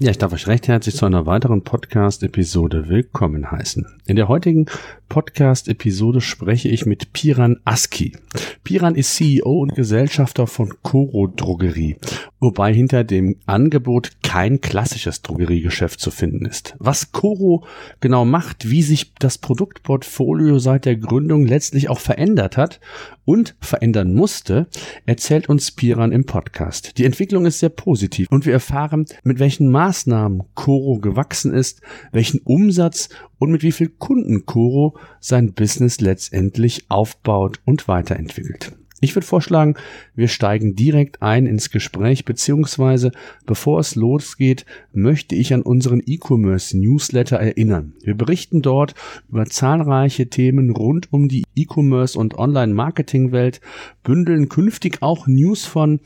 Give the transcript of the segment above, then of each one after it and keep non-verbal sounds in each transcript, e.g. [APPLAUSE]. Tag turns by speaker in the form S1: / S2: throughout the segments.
S1: Ja, ich darf euch recht herzlich zu einer weiteren Podcast-Episode willkommen heißen. In der heutigen Podcast-Episode spreche ich mit Piran Aski. Piran ist CEO und Gesellschafter von Coro Drogerie, wobei hinter dem Angebot kein klassisches Drogeriegeschäft zu finden ist. Was Coro genau macht, wie sich das Produktportfolio seit der Gründung letztlich auch verändert hat und verändern musste, erzählt uns Piran im Podcast. Die Entwicklung ist sehr positiv und wir erfahren, mit welchen Maßnahmen Coro gewachsen ist, welchen Umsatz und mit wie viel Kunden Coro sein Business letztendlich aufbaut und weiterentwickelt. Ich würde vorschlagen, wir steigen direkt ein ins Gespräch, beziehungsweise bevor es losgeht, möchte ich an unseren E-Commerce Newsletter erinnern. Wir berichten dort über zahlreiche Themen rund um die E-Commerce und Online-Marketing-Welt, bündeln künftig auch News von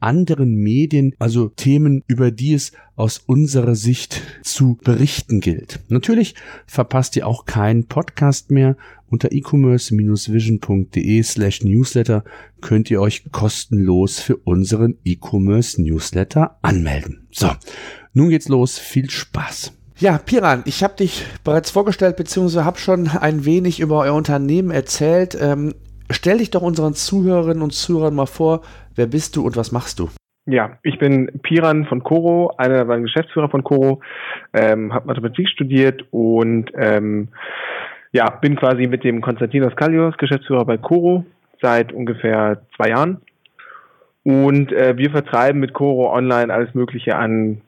S1: anderen Medien, also Themen, über die es aus unserer Sicht zu berichten gilt. Natürlich verpasst ihr auch keinen Podcast mehr. Unter e-commerce-vision.de slash newsletter könnt ihr euch kostenlos für unseren E-Commerce Newsletter anmelden. So, nun geht's los. Viel Spaß.
S2: Ja, Piran, ich habe dich bereits vorgestellt, beziehungsweise habe schon ein wenig über euer Unternehmen erzählt. Ähm, stell dich doch unseren Zuhörerinnen und Zuhörern mal vor, wer bist du und was machst du?
S3: Ja, ich bin Piran von Coro, einer der Geschäftsführer von Coro, ähm, habe Mathematik studiert und ähm, ja, bin quasi mit dem Konstantinos Kallios, Geschäftsführer bei Coro, seit ungefähr zwei Jahren. Und äh, wir vertreiben mit Coro online alles Mögliche an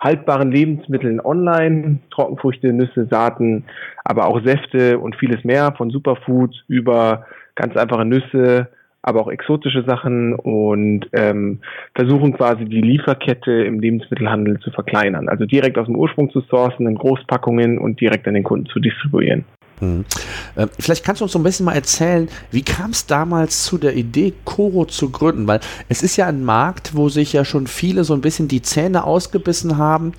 S3: haltbaren Lebensmitteln online, Trockenfrüchte, Nüsse, Saaten, aber auch Säfte und vieles mehr, von Superfoods über ganz einfache Nüsse, aber auch exotische Sachen und ähm, versuchen quasi die Lieferkette im Lebensmittelhandel zu verkleinern. Also direkt aus dem Ursprung zu sourcen in Großpackungen und direkt an den Kunden zu distribuieren.
S2: Hm. Äh, vielleicht kannst du uns so ein bisschen mal erzählen, wie kam es damals zu der Idee, Coro zu gründen? Weil es ist ja ein Markt, wo sich ja schon viele so ein bisschen die Zähne ausgebissen haben,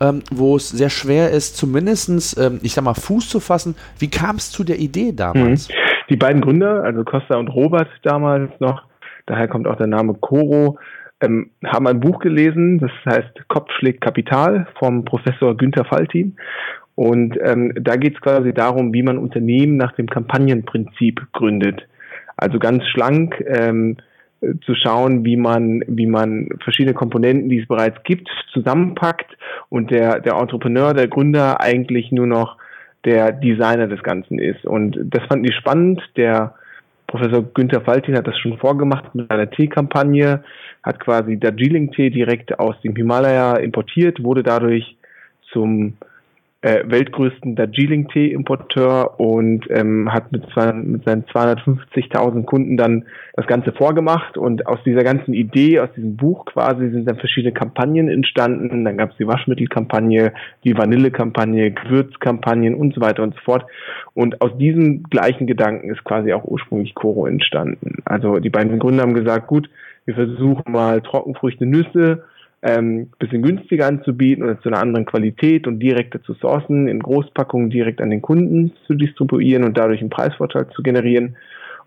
S2: ähm, wo es sehr schwer ist, zumindest, ähm, ich sag mal, Fuß zu fassen. Wie kam es zu der Idee damals?
S3: Mhm. Die beiden Gründer, also Costa und Robert damals noch, daher kommt auch der Name Coro, ähm, haben ein Buch gelesen, das heißt Kopf schlägt Kapital vom Professor Günther Faltin. Und ähm, da geht es quasi darum, wie man Unternehmen nach dem Kampagnenprinzip gründet. Also ganz schlank ähm, zu schauen, wie man, wie man verschiedene Komponenten, die es bereits gibt, zusammenpackt und der, der Entrepreneur, der Gründer eigentlich nur noch der Designer des Ganzen ist. Und das fanden die spannend. Der Professor Günther Faltin hat das schon vorgemacht mit einer Teekampagne, hat quasi Darjeeling-Tee direkt aus dem Himalaya importiert, wurde dadurch zum äh, weltgrößten Darjeeling-Tee-Importeur und ähm, hat mit, zwei, mit seinen 250.000 Kunden dann das Ganze vorgemacht. Und aus dieser ganzen Idee, aus diesem Buch quasi, sind dann verschiedene Kampagnen entstanden. Dann gab es die Waschmittelkampagne, die Vanillekampagne, Gewürzkampagnen und so weiter und so fort. Und aus diesem gleichen Gedanken ist quasi auch ursprünglich Coro entstanden. Also die beiden Gründer haben gesagt, gut, wir versuchen mal Trockenfrüchte, Nüsse, ähm, bisschen günstiger anzubieten oder zu einer anderen Qualität und direkter zu sourcen, in Großpackungen direkt an den Kunden zu distribuieren und dadurch einen Preisvorteil zu generieren.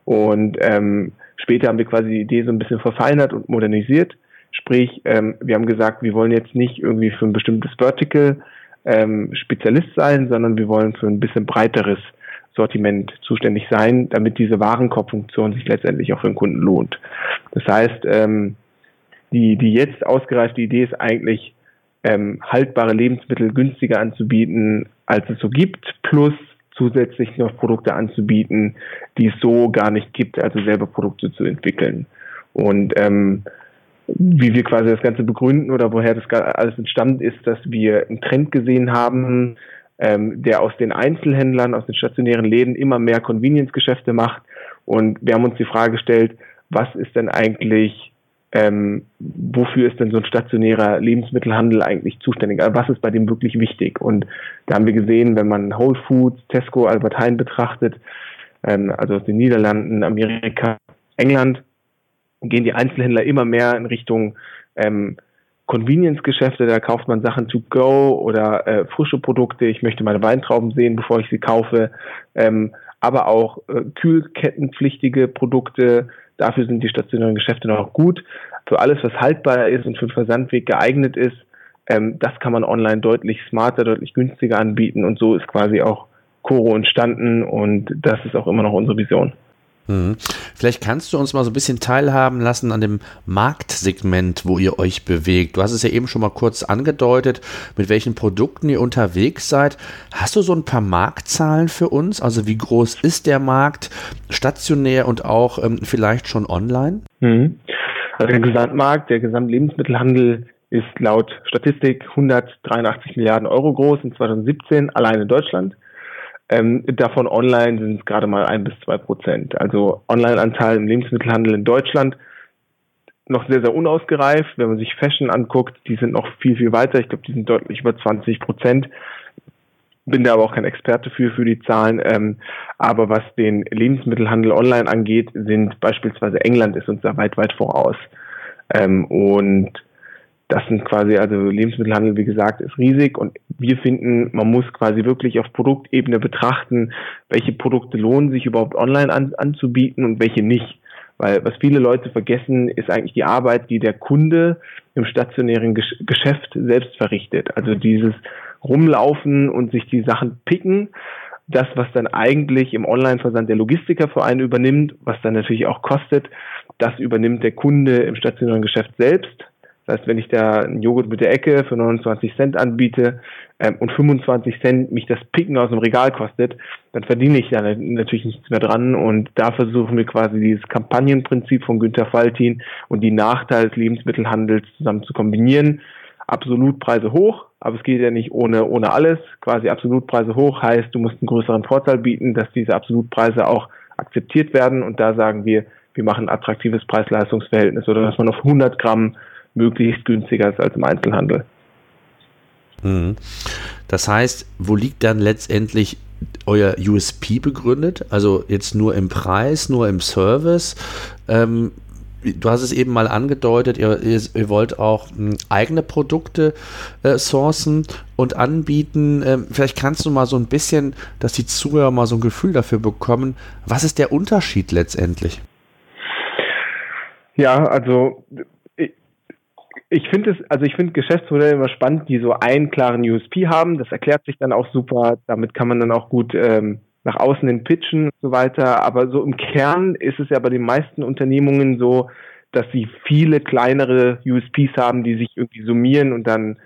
S3: Und ähm, später haben wir quasi die Idee so ein bisschen verfeinert und modernisiert. Sprich, ähm, wir haben gesagt, wir wollen jetzt nicht irgendwie für ein bestimmtes Vertical ähm, Spezialist sein, sondern wir wollen für ein bisschen breiteres Sortiment zuständig sein, damit diese Warenkorbfunktion sich letztendlich auch für den Kunden lohnt. Das heißt, ähm, die, die jetzt ausgereifte Idee ist eigentlich, ähm, haltbare Lebensmittel günstiger anzubieten, als es so gibt, plus zusätzlich noch Produkte anzubieten, die es so gar nicht gibt, also selber Produkte zu entwickeln. Und ähm, wie wir quasi das Ganze begründen oder woher das alles entstanden ist, dass wir einen Trend gesehen haben, ähm, der aus den Einzelhändlern, aus den stationären Läden immer mehr Convenience-Geschäfte macht. Und wir haben uns die Frage gestellt, was ist denn eigentlich ähm, wofür ist denn so ein stationärer Lebensmittelhandel eigentlich zuständig? Also was ist bei dem wirklich wichtig? Und da haben wir gesehen, wenn man Whole Foods, Tesco, Albert Heijn betrachtet, ähm, also aus den Niederlanden, Amerika, England, gehen die Einzelhändler immer mehr in Richtung ähm, Convenience-Geschäfte, da kauft man Sachen to go oder äh, frische Produkte. Ich möchte meine Weintrauben sehen, bevor ich sie kaufe. Ähm, aber auch äh, kühlkettenpflichtige Produkte. Dafür sind die stationären Geschäfte noch gut. Für alles, was haltbar ist und für den Versandweg geeignet ist, ähm, das kann man online deutlich smarter, deutlich günstiger anbieten. Und so ist quasi auch Coro entstanden und das ist auch immer noch unsere Vision.
S1: Mhm. Vielleicht kannst du uns mal so ein bisschen teilhaben lassen an dem Marktsegment, wo ihr euch bewegt. Du hast es ja eben schon mal kurz angedeutet, mit welchen Produkten ihr unterwegs seid. Hast du so ein paar Marktzahlen für uns? Also wie groß ist der Markt stationär und auch ähm, vielleicht schon online?
S3: Mhm. Also der Gesamtmarkt, der Gesamtlebensmittelhandel ist laut Statistik 183 Milliarden Euro groß in 2017 allein in Deutschland. Ähm, davon online sind es gerade mal ein bis zwei Prozent. Also Online-Anteil im Lebensmittelhandel in Deutschland noch sehr, sehr unausgereift. Wenn man sich Fashion anguckt, die sind noch viel, viel weiter. Ich glaube, die sind deutlich über 20 Prozent. Bin da aber auch kein Experte für, für die Zahlen. Ähm, aber was den Lebensmittelhandel online angeht, sind beispielsweise England ist uns da weit, weit voraus. Ähm, und das sind quasi, also Lebensmittelhandel, wie gesagt, ist riesig und wir finden, man muss quasi wirklich auf Produktebene betrachten, welche Produkte lohnen sich überhaupt online an, anzubieten und welche nicht. Weil was viele Leute vergessen, ist eigentlich die Arbeit, die der Kunde im stationären Geschäft selbst verrichtet. Also dieses Rumlaufen und sich die Sachen picken, das, was dann eigentlich im Online-Versand der Logistiker für einen übernimmt, was dann natürlich auch kostet, das übernimmt der Kunde im stationären Geschäft selbst. Das heißt, wenn ich da einen Joghurt mit der Ecke für 29 Cent anbiete ähm, und 25 Cent mich das Picken aus dem Regal kostet, dann verdiene ich da natürlich nichts mehr dran. Und da versuchen wir quasi dieses Kampagnenprinzip von Günter Faltin und die Nachteile des Lebensmittelhandels zusammen zu kombinieren. Absolutpreise hoch, aber es geht ja nicht ohne, ohne alles. Quasi Absolutpreise hoch heißt, du musst einen größeren Vorteil bieten, dass diese Absolutpreise auch akzeptiert werden. Und da sagen wir, wir machen ein attraktives Preis-Leistungs-Verhältnis oder dass man auf 100 Gramm möglichst günstiger ist als im Einzelhandel.
S1: Mhm. Das heißt, wo liegt dann letztendlich euer USP begründet? Also jetzt nur im Preis, nur im Service? Ähm, du hast es eben mal angedeutet, ihr, ihr wollt auch hm, eigene Produkte äh, sourcen und anbieten. Ähm, vielleicht kannst du mal so ein bisschen, dass die Zuhörer mal so ein Gefühl dafür bekommen, was ist der Unterschied letztendlich?
S3: Ja, also ich finde es, also ich finde Geschäftsmodelle immer spannend, die so einen klaren USP haben. Das erklärt sich dann auch super. Damit kann man dann auch gut ähm, nach außen hin pitchen und so weiter. Aber so im Kern ist es ja bei den meisten Unternehmungen so, dass sie viele kleinere USPs haben, die sich irgendwie summieren und dann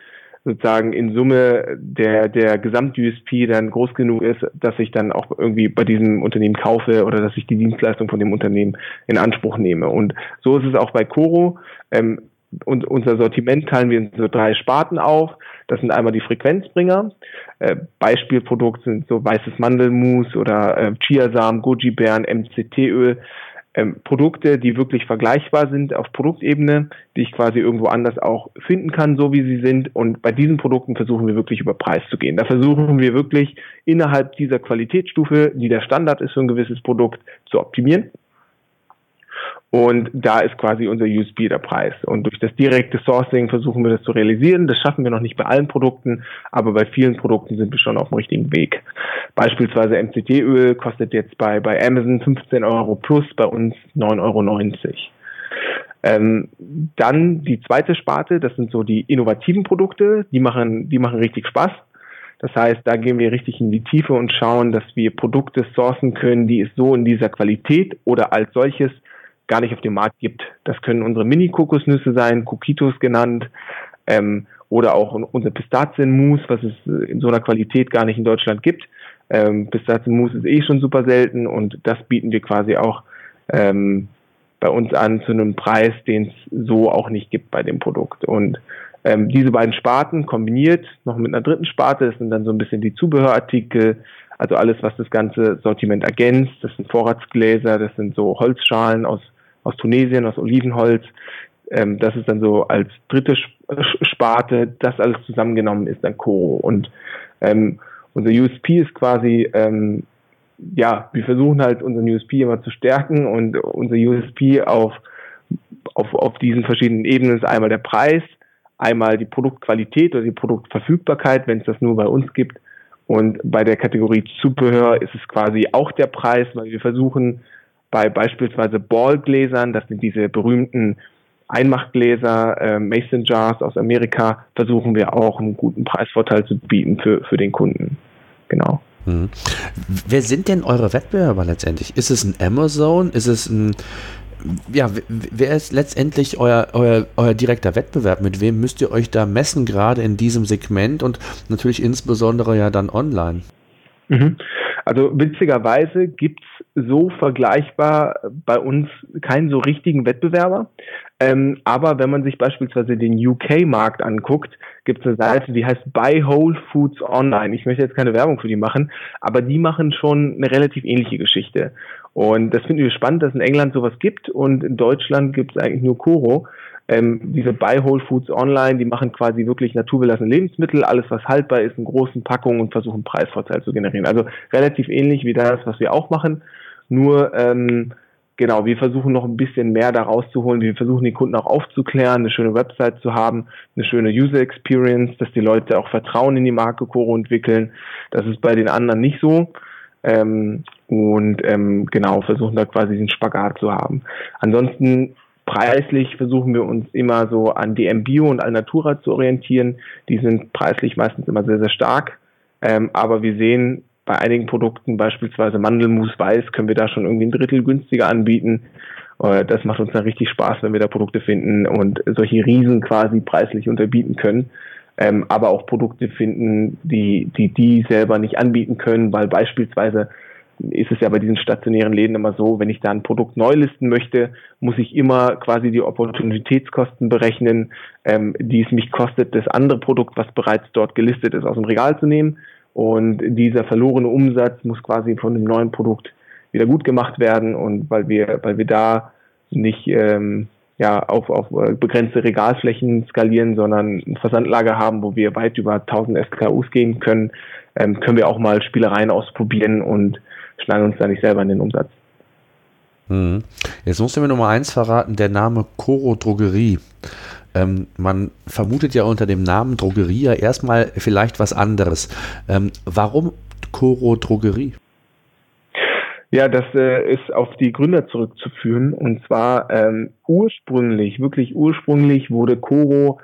S3: sozusagen in Summe der, der Gesamt-USP dann groß genug ist, dass ich dann auch irgendwie bei diesem Unternehmen kaufe oder dass ich die Dienstleistung von dem Unternehmen in Anspruch nehme. Und so ist es auch bei Coro. Ähm, und unser Sortiment teilen wir in so drei Sparten auf. Das sind einmal die Frequenzbringer. Äh, Beispielprodukt sind so weißes Mandelmus oder äh, Chiasamen, Goji-Beeren, MCT-Öl. Ähm, Produkte, die wirklich vergleichbar sind auf Produktebene, die ich quasi irgendwo anders auch finden kann, so wie sie sind. Und bei diesen Produkten versuchen wir wirklich über Preis zu gehen. Da versuchen wir wirklich innerhalb dieser Qualitätsstufe, die der Standard ist für ein gewisses Produkt, zu optimieren und da ist quasi unser USB der Preis. Und durch das direkte Sourcing versuchen wir das zu realisieren. Das schaffen wir noch nicht bei allen Produkten, aber bei vielen Produkten sind wir schon auf dem richtigen Weg. Beispielsweise MCT-Öl kostet jetzt bei, bei Amazon 15 Euro plus, bei uns 9,90 Euro. Ähm, dann die zweite Sparte, das sind so die innovativen Produkte, die machen, die machen richtig Spaß. Das heißt, da gehen wir richtig in die Tiefe und schauen, dass wir Produkte sourcen können, die es so in dieser Qualität oder als solches gar nicht auf dem Markt gibt. Das können unsere Mini-Kokosnüsse sein, Kokitos genannt, ähm, oder auch unser Pistazienmus, was es in so einer Qualität gar nicht in Deutschland gibt. Ähm, Pistazienmus ist eh schon super selten und das bieten wir quasi auch ähm, bei uns an zu einem Preis, den es so auch nicht gibt bei dem Produkt. Und ähm, diese beiden Sparten kombiniert noch mit einer dritten Sparte, das sind dann so ein bisschen die Zubehörartikel, also alles, was das ganze Sortiment ergänzt. Das sind Vorratsgläser, das sind so Holzschalen aus aus Tunesien, aus Olivenholz. Ähm, das ist dann so als dritte Sparte, das alles zusammengenommen ist dann Koro. Und ähm, unser USP ist quasi, ähm, ja, wir versuchen halt unseren USP immer zu stärken und unser USP auf, auf, auf diesen verschiedenen Ebenen ist einmal der Preis, Einmal die Produktqualität oder die Produktverfügbarkeit, wenn es das nur bei uns gibt. Und bei der Kategorie Zubehör ist es quasi auch der Preis, weil wir versuchen bei beispielsweise Ballgläsern, das sind diese berühmten Einmachgläser, äh, Mason Jars aus Amerika, versuchen wir auch einen guten Preisvorteil zu bieten für, für den Kunden. Genau.
S1: Hm. Wer sind denn eure Wettbewerber letztendlich? Ist es ein Amazon? Ist es ein ja, wer ist letztendlich euer, euer, euer direkter Wettbewerb? Mit wem müsst ihr euch da messen, gerade in diesem Segment und natürlich insbesondere ja dann online?
S3: Mhm. Also witzigerweise gibt's so vergleichbar bei uns keinen so richtigen Wettbewerber. Ähm, aber wenn man sich beispielsweise den UK-Markt anguckt, gibt es eine Seite, die heißt Buy Whole Foods Online. Ich möchte jetzt keine Werbung für die machen, aber die machen schon eine relativ ähnliche Geschichte. Und das finden wir spannend, dass in England sowas gibt und in Deutschland gibt es eigentlich nur Koro. Ähm, diese Buy Whole Foods Online, die machen quasi wirklich naturbelassene Lebensmittel, alles was haltbar ist, in großen Packungen und versuchen Preisvorteil zu generieren. Also relativ ähnlich wie das, was wir auch machen. Nur ähm, genau, wir versuchen noch ein bisschen mehr da rauszuholen. Wir versuchen die Kunden auch aufzuklären, eine schöne Website zu haben, eine schöne User Experience, dass die Leute auch Vertrauen in die Marke Coro entwickeln. Das ist bei den anderen nicht so. Ähm, und ähm, genau, versuchen da quasi den Spagat zu haben. Ansonsten preislich versuchen wir uns immer so an DM Bio und Alnatura zu orientieren. Die sind preislich meistens immer sehr, sehr stark. Ähm, aber wir sehen bei einigen Produkten, beispielsweise Mandelmus Weiß, können wir da schon irgendwie ein Drittel günstiger anbieten. Äh, das macht uns dann richtig Spaß, wenn wir da Produkte finden und solche Riesen quasi preislich unterbieten können. Ähm, aber auch Produkte finden, die, die die selber nicht anbieten können, weil beispielsweise ist es ja bei diesen stationären Läden immer so, wenn ich da ein Produkt neu listen möchte, muss ich immer quasi die Opportunitätskosten berechnen, ähm, die es mich kostet, das andere Produkt, was bereits dort gelistet ist, aus dem Regal zu nehmen. Und dieser verlorene Umsatz muss quasi von dem neuen Produkt wieder gut gemacht werden. Und weil wir, weil wir da nicht ähm, ja, auf, auf äh, begrenzte Regalflächen skalieren, sondern ein Versandlager haben, wo wir weit über 1000 SKUs gehen können, ähm, können wir auch mal Spielereien ausprobieren und schlagen uns da nicht selber in den Umsatz.
S1: Hm. Jetzt musst du mir Nummer eins verraten, der Name Coro Drogerie. Ähm, man vermutet ja unter dem Namen Drogerie ja erstmal vielleicht was anderes. Ähm, warum Coro Drogerie?
S3: Ja, das äh, ist auf die Gründer zurückzuführen. Und zwar ähm, ursprünglich, wirklich ursprünglich wurde Coro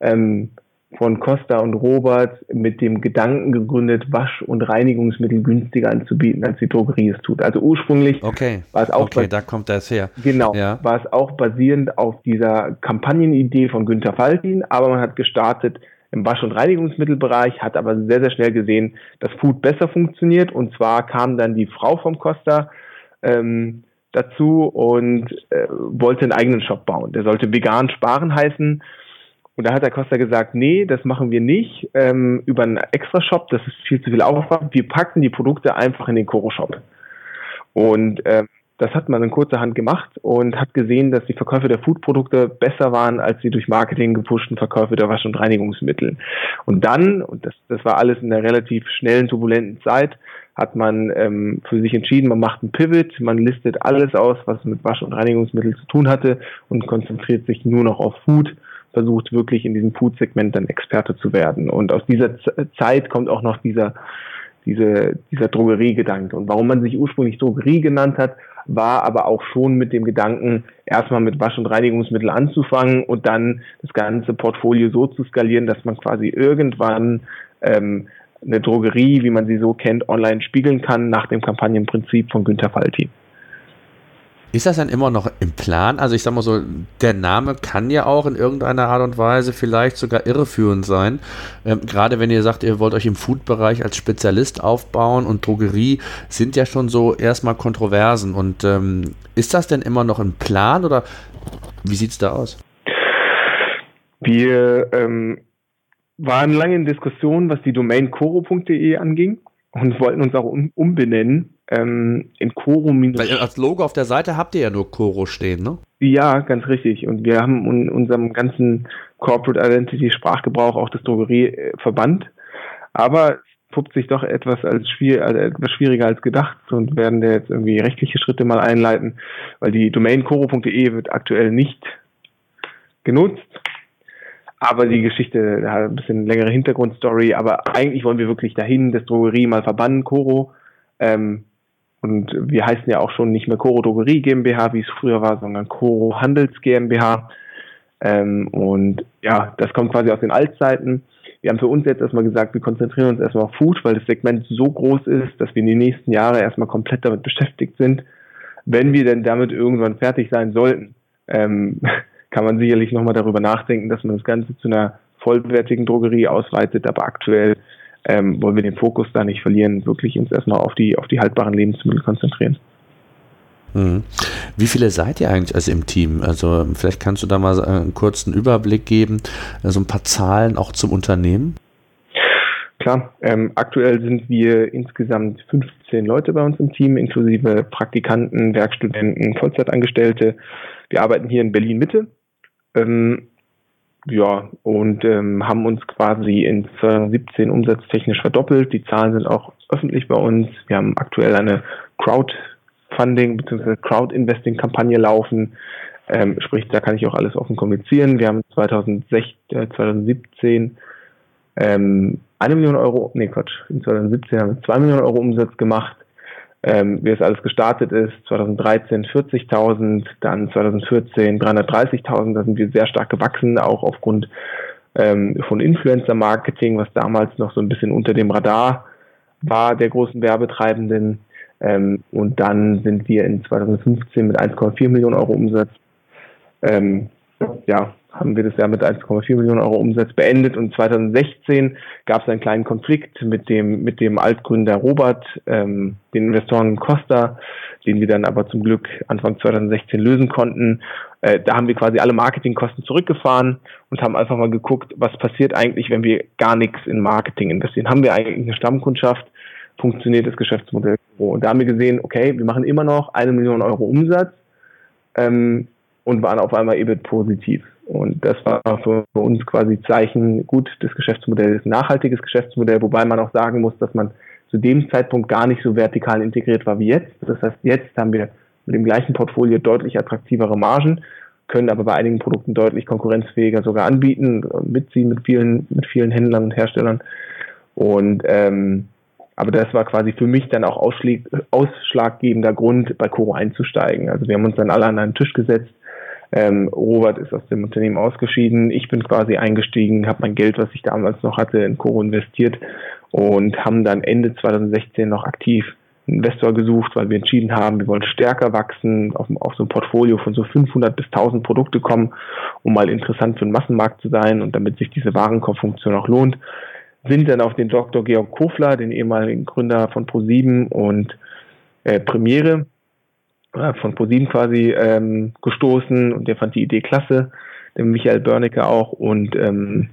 S3: ähm, von Costa und Robert mit dem Gedanken gegründet, Wasch- und Reinigungsmittel günstiger anzubieten, als die Drogerie es tut. Also ursprünglich
S1: okay.
S3: war es auch
S1: okay, da kommt das her.
S3: Genau, ja. war es auch basierend auf dieser Kampagnenidee von Günter Faltin, aber man hat gestartet im Wasch- und Reinigungsmittelbereich, hat aber sehr, sehr schnell gesehen, dass Food besser funktioniert und zwar kam dann die Frau vom Costa ähm, dazu und äh, wollte einen eigenen Shop bauen. Der sollte vegan sparen heißen und da hat der Costa gesagt, nee, das machen wir nicht ähm, über einen Extra-Shop, das ist viel zu viel Aufwand. Wir packen die Produkte einfach in den Koro-Shop. Und ähm, das hat man in kurzer Hand gemacht und hat gesehen, dass die Verkäufe der Foodprodukte besser waren als die durch Marketing gepushten Verkäufe der Wasch- und Reinigungsmittel. Und dann, und das, das war alles in einer relativ schnellen, turbulenten Zeit, hat man ähm, für sich entschieden, man macht einen Pivot, man listet alles aus, was mit Wasch- und Reinigungsmittel zu tun hatte und konzentriert sich nur noch auf Food versucht wirklich in diesem Food-Segment dann Experte zu werden. Und aus dieser Z Zeit kommt auch noch dieser, diese, dieser Drogeriegedanke. Und warum man sich ursprünglich Drogerie genannt hat, war aber auch schon mit dem Gedanken, erstmal mit Wasch- und Reinigungsmittel anzufangen und dann das ganze Portfolio so zu skalieren, dass man quasi irgendwann ähm, eine Drogerie, wie man sie so kennt, online spiegeln kann, nach dem Kampagnenprinzip von Günter Falti.
S1: Ist das dann immer noch im Plan? Also ich sag mal so, der Name kann ja auch in irgendeiner Art und Weise vielleicht sogar irreführend sein. Ähm, gerade wenn ihr sagt, ihr wollt euch im Food-Bereich als Spezialist aufbauen und Drogerie sind ja schon so erstmal Kontroversen. Und ähm, ist das denn immer noch im Plan oder wie sieht es da aus?
S3: Wir ähm, waren lange in Diskussionen, was die Domain coro.de anging und wollten uns auch um, umbenennen ähm, in Coro
S1: Weil als Logo auf der Seite habt ihr ja nur Coro stehen, ne?
S3: Ja, ganz richtig. Und wir haben in unserem ganzen Corporate Identity Sprachgebrauch auch das Drogerie äh, verbannt. Aber puppt sich doch etwas als schwierig, also etwas schwieriger als gedacht und werden da jetzt irgendwie rechtliche Schritte mal einleiten, weil die Domain coro.de wird aktuell nicht genutzt. aber die Geschichte hat ein bisschen längere Hintergrundstory, aber eigentlich wollen wir wirklich dahin, das Drogerie mal verbannen, Koro. Ähm, und wir heißen ja auch schon nicht mehr Koro Drogerie GmbH, wie es früher war, sondern Koro Handels GmbH. Ähm, und ja, das kommt quasi aus den Altzeiten. Wir haben für uns jetzt erstmal gesagt, wir konzentrieren uns erstmal auf Food, weil das Segment so groß ist, dass wir in den nächsten Jahren erstmal komplett damit beschäftigt sind. Wenn wir denn damit irgendwann fertig sein sollten, ähm, [LAUGHS] kann man sicherlich nochmal darüber nachdenken, dass man das Ganze zu einer vollwertigen Drogerie ausweitet, aber aktuell ähm, wollen wir den Fokus da nicht verlieren, wirklich uns erstmal auf die, auf die haltbaren Lebensmittel konzentrieren.
S1: Mhm. Wie viele seid ihr eigentlich also im Team? Also vielleicht kannst du da mal einen kurzen Überblick geben, so also ein paar Zahlen auch zum Unternehmen.
S3: Klar, ähm, aktuell sind wir insgesamt 15 Leute bei uns im Team, inklusive Praktikanten, Werkstudenten, Vollzeitangestellte. Wir arbeiten hier in Berlin Mitte. Ähm, ja, und ähm, haben uns quasi in 2017 umsatztechnisch verdoppelt. Die Zahlen sind auch öffentlich bei uns. Wir haben aktuell eine Crowdfunding bzw. Crowd-Investing-Kampagne laufen. Ähm, sprich, da kann ich auch alles offen kommunizieren. Wir haben 2016, äh, 2017 ähm, eine Million Euro, nee Quatsch, in 2017 haben wir zwei Millionen Euro Umsatz gemacht ähm, wie es alles gestartet ist. 2013 40.000, dann 2014 330.000. Da sind wir sehr stark gewachsen, auch aufgrund ähm, von Influencer-Marketing, was damals noch so ein bisschen unter dem Radar war der großen Werbetreibenden. Ähm, und dann sind wir in 2015 mit 1,4 Millionen Euro Umsatz ähm, ja, haben wir das Jahr mit 1,4 Millionen Euro Umsatz beendet und 2016 gab es einen kleinen Konflikt mit dem mit dem Altgründer Robert, ähm, den Investoren Costa, den wir dann aber zum Glück Anfang 2016 lösen konnten. Äh, da haben wir quasi alle Marketingkosten zurückgefahren und haben einfach mal geguckt, was passiert eigentlich, wenn wir gar nichts in Marketing investieren. Haben wir eigentlich eine Stammkundschaft? Funktioniert das Geschäftsmodell? Und da haben wir gesehen, okay, wir machen immer noch eine Million Euro Umsatz. Ähm, und waren auf einmal EBIT positiv. Und das war für uns quasi Zeichen, gut, das Geschäftsmodell ist ein nachhaltiges Geschäftsmodell, wobei man auch sagen muss, dass man zu dem Zeitpunkt gar nicht so vertikal integriert war wie jetzt. Das heißt, jetzt haben wir mit dem gleichen Portfolio deutlich attraktivere Margen, können aber bei einigen Produkten deutlich konkurrenzfähiger sogar anbieten, mitziehen mit vielen, mit vielen Händlern und Herstellern. Und ähm, aber das war quasi für mich dann auch ausschlaggebender Grund, bei Coro einzusteigen. Also wir haben uns dann alle an einen Tisch gesetzt, ähm, Robert ist aus dem Unternehmen ausgeschieden. Ich bin quasi eingestiegen, habe mein Geld, was ich damals noch hatte, in Coro investiert und haben dann Ende 2016 noch aktiv einen Investor gesucht, weil wir entschieden haben, wir wollen stärker wachsen, auf, auf so ein Portfolio von so 500 bis 1000 Produkte kommen, um mal interessant für den Massenmarkt zu sein und damit sich diese Warenkorbfunktion auch lohnt. Sind dann auf den Dr. Georg Kofler, den ehemaligen Gründer von Pro7 und äh, Premiere, von ProSieben quasi ähm, gestoßen und der fand die Idee klasse, der Michael Börnecke auch und ähm,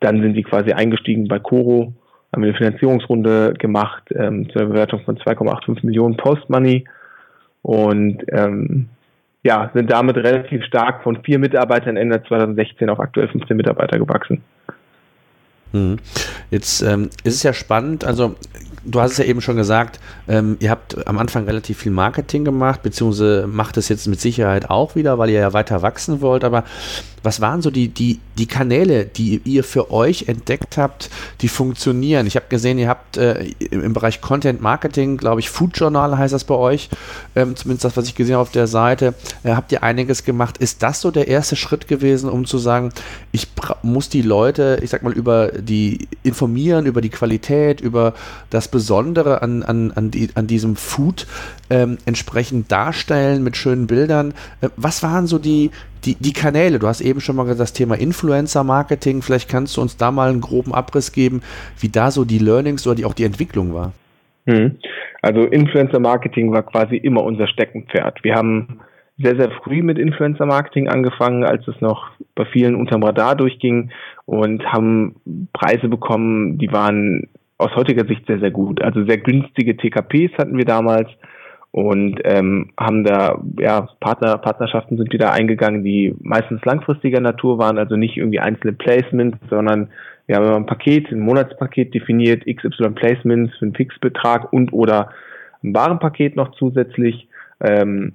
S3: dann sind die quasi eingestiegen bei Coro, haben eine Finanzierungsrunde gemacht ähm, zu einer Bewertung von 2,85 Millionen Post-Money und ähm, ja, sind damit relativ stark von vier Mitarbeitern Ende 2016 auf aktuell 15 Mitarbeiter gewachsen.
S1: Hm. Jetzt ähm, ist es ja spannend, also du hast es ja eben schon gesagt, ähm, ihr habt am Anfang relativ viel Marketing gemacht, beziehungsweise macht es jetzt mit Sicherheit auch wieder, weil ihr ja weiter wachsen wollt. Aber was waren so die, die, die Kanäle, die ihr für euch entdeckt habt, die funktionieren? Ich habe gesehen, ihr habt äh, im Bereich Content Marketing, glaube ich, Food Journal heißt das bei euch, ähm, zumindest das, was ich gesehen habe auf der Seite, äh, habt ihr einiges gemacht. Ist das so der erste Schritt gewesen, um zu sagen, ich muss die Leute, ich sag mal, über die informieren, über die Qualität, über das Besondere an, an, an, die, an diesem Food ähm, entsprechend darstellen mit schönen Bildern? Äh, was waren so die, die, die Kanäle, du hast eben schon mal das Thema Influencer-Marketing, vielleicht kannst du uns da mal einen groben Abriss geben, wie da so die Learnings oder die, auch die Entwicklung war.
S3: Mhm. Also Influencer-Marketing war quasi immer unser Steckenpferd. Wir haben sehr, sehr früh mit Influencer-Marketing angefangen, als es noch bei vielen unterm Radar durchging und haben Preise bekommen, die waren aus heutiger Sicht sehr, sehr gut. Also sehr günstige TKPs hatten wir damals und ähm, haben da ja Partner Partnerschaften sind wieder eingegangen, die meistens langfristiger Natur waren, also nicht irgendwie einzelne Placements, sondern wir haben ein Paket, ein Monatspaket definiert, XY Placements für einen Fixbetrag und oder ein Warenpaket noch zusätzlich. Ähm,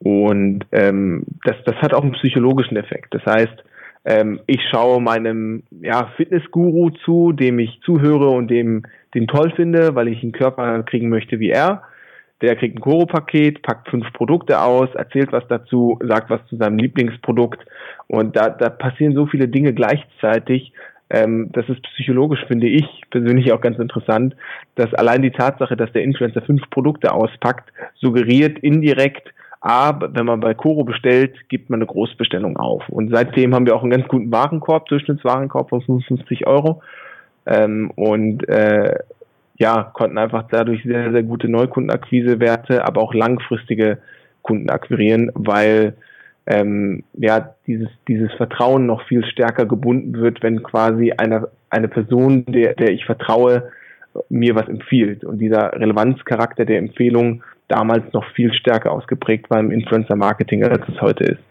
S3: und ähm, das, das hat auch einen psychologischen Effekt. Das heißt, Ähm, ich schaue meinem ja, Fitnessguru zu, dem ich zuhöre und dem den toll finde, weil ich einen Körper kriegen möchte wie er. Der kriegt ein Koro-Paket, packt fünf Produkte aus, erzählt was dazu, sagt was zu seinem Lieblingsprodukt. Und da, da passieren so viele Dinge gleichzeitig. Ähm, das ist psychologisch, finde ich persönlich auch ganz interessant, dass allein die Tatsache, dass der Influencer fünf Produkte auspackt, suggeriert indirekt, A, wenn man bei Coro bestellt, gibt man eine Großbestellung auf. Und seitdem haben wir auch einen ganz guten Warenkorb, Durchschnittswarenkorb von 55 Euro. Ähm, und äh, ja, konnten einfach dadurch sehr, sehr gute Neukundenakquisewerte, aber auch langfristige Kunden akquirieren, weil ähm, ja dieses, dieses Vertrauen noch viel stärker gebunden wird, wenn quasi eine, eine Person, der, der ich vertraue, mir was empfiehlt. Und dieser Relevanzcharakter der Empfehlung damals noch viel stärker ausgeprägt war im Influencer-Marketing, als es heute ist.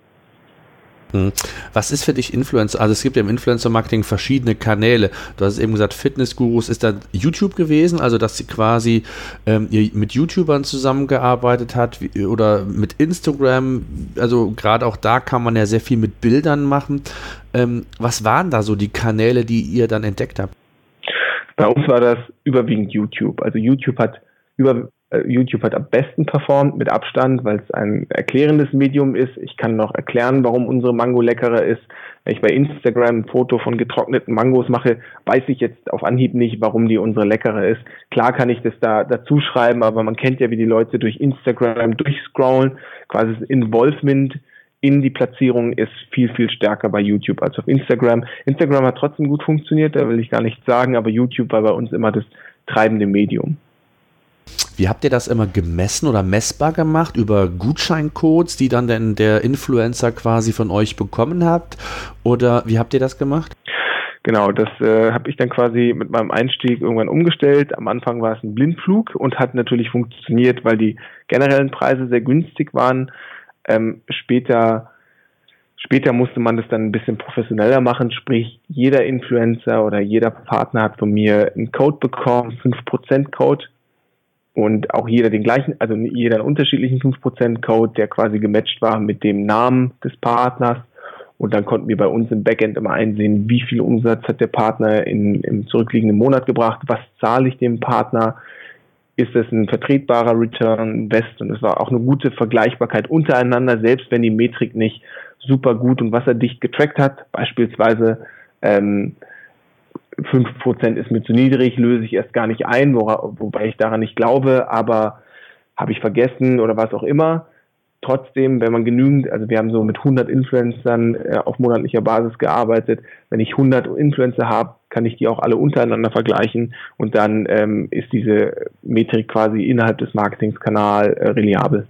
S1: Hm. Was ist für dich Influencer? Also es gibt ja im Influencer-Marketing verschiedene Kanäle. Du hast eben gesagt, Fitnessgurus ist dann YouTube gewesen, also dass sie quasi ähm, mit YouTubern zusammengearbeitet hat wie, oder mit Instagram. Also gerade auch da kann man ja sehr viel mit Bildern machen. Ähm, was waren da so die Kanäle, die ihr dann entdeckt habt?
S3: Bei uns war das überwiegend YouTube. Also YouTube hat über YouTube hat am besten performt mit Abstand, weil es ein erklärendes Medium ist. Ich kann noch erklären, warum unsere Mango leckerer ist. Wenn ich bei Instagram ein Foto von getrockneten Mangos mache, weiß ich jetzt auf Anhieb nicht, warum die unsere leckere ist. Klar kann ich das da dazu schreiben, aber man kennt ja, wie die Leute durch Instagram durchscrollen. Quasi das Involvement in die Platzierung ist viel, viel stärker bei YouTube als auf Instagram. Instagram hat trotzdem gut funktioniert, da will ich gar nichts sagen, aber YouTube war bei uns immer das treibende Medium.
S1: Wie habt ihr das immer gemessen oder messbar gemacht? Über Gutscheincodes, die dann denn der Influencer quasi von euch bekommen habt? Oder wie habt ihr das gemacht?
S3: Genau, das äh, habe ich dann quasi mit meinem Einstieg irgendwann umgestellt. Am Anfang war es ein Blindflug und hat natürlich funktioniert, weil die generellen Preise sehr günstig waren. Ähm, später Später musste man das dann ein bisschen professioneller machen, sprich jeder Influencer oder jeder Partner hat von mir einen Code bekommen, 5% Code, und auch jeder den gleichen, also jeder einen unterschiedlichen 5% Code, der quasi gematcht war mit dem Namen des Partners. Und dann konnten wir bei uns im Backend immer einsehen, wie viel Umsatz hat der Partner in, im zurückliegenden Monat gebracht, was zahle ich dem Partner, ist das ein vertretbarer Return Invest und es war auch eine gute Vergleichbarkeit untereinander, selbst wenn die Metrik nicht super gut und wasserdicht getrackt hat. Beispielsweise ähm, 5% ist mir zu niedrig, löse ich erst gar nicht ein, wora, wobei ich daran nicht glaube, aber habe ich vergessen oder was auch immer. Trotzdem, wenn man genügend, also wir haben so mit 100 Influencern äh, auf monatlicher Basis gearbeitet, wenn ich 100 Influencer habe, kann ich die auch alle untereinander vergleichen und dann ähm, ist diese Metrik quasi innerhalb des Marketingskanals äh, reliabel.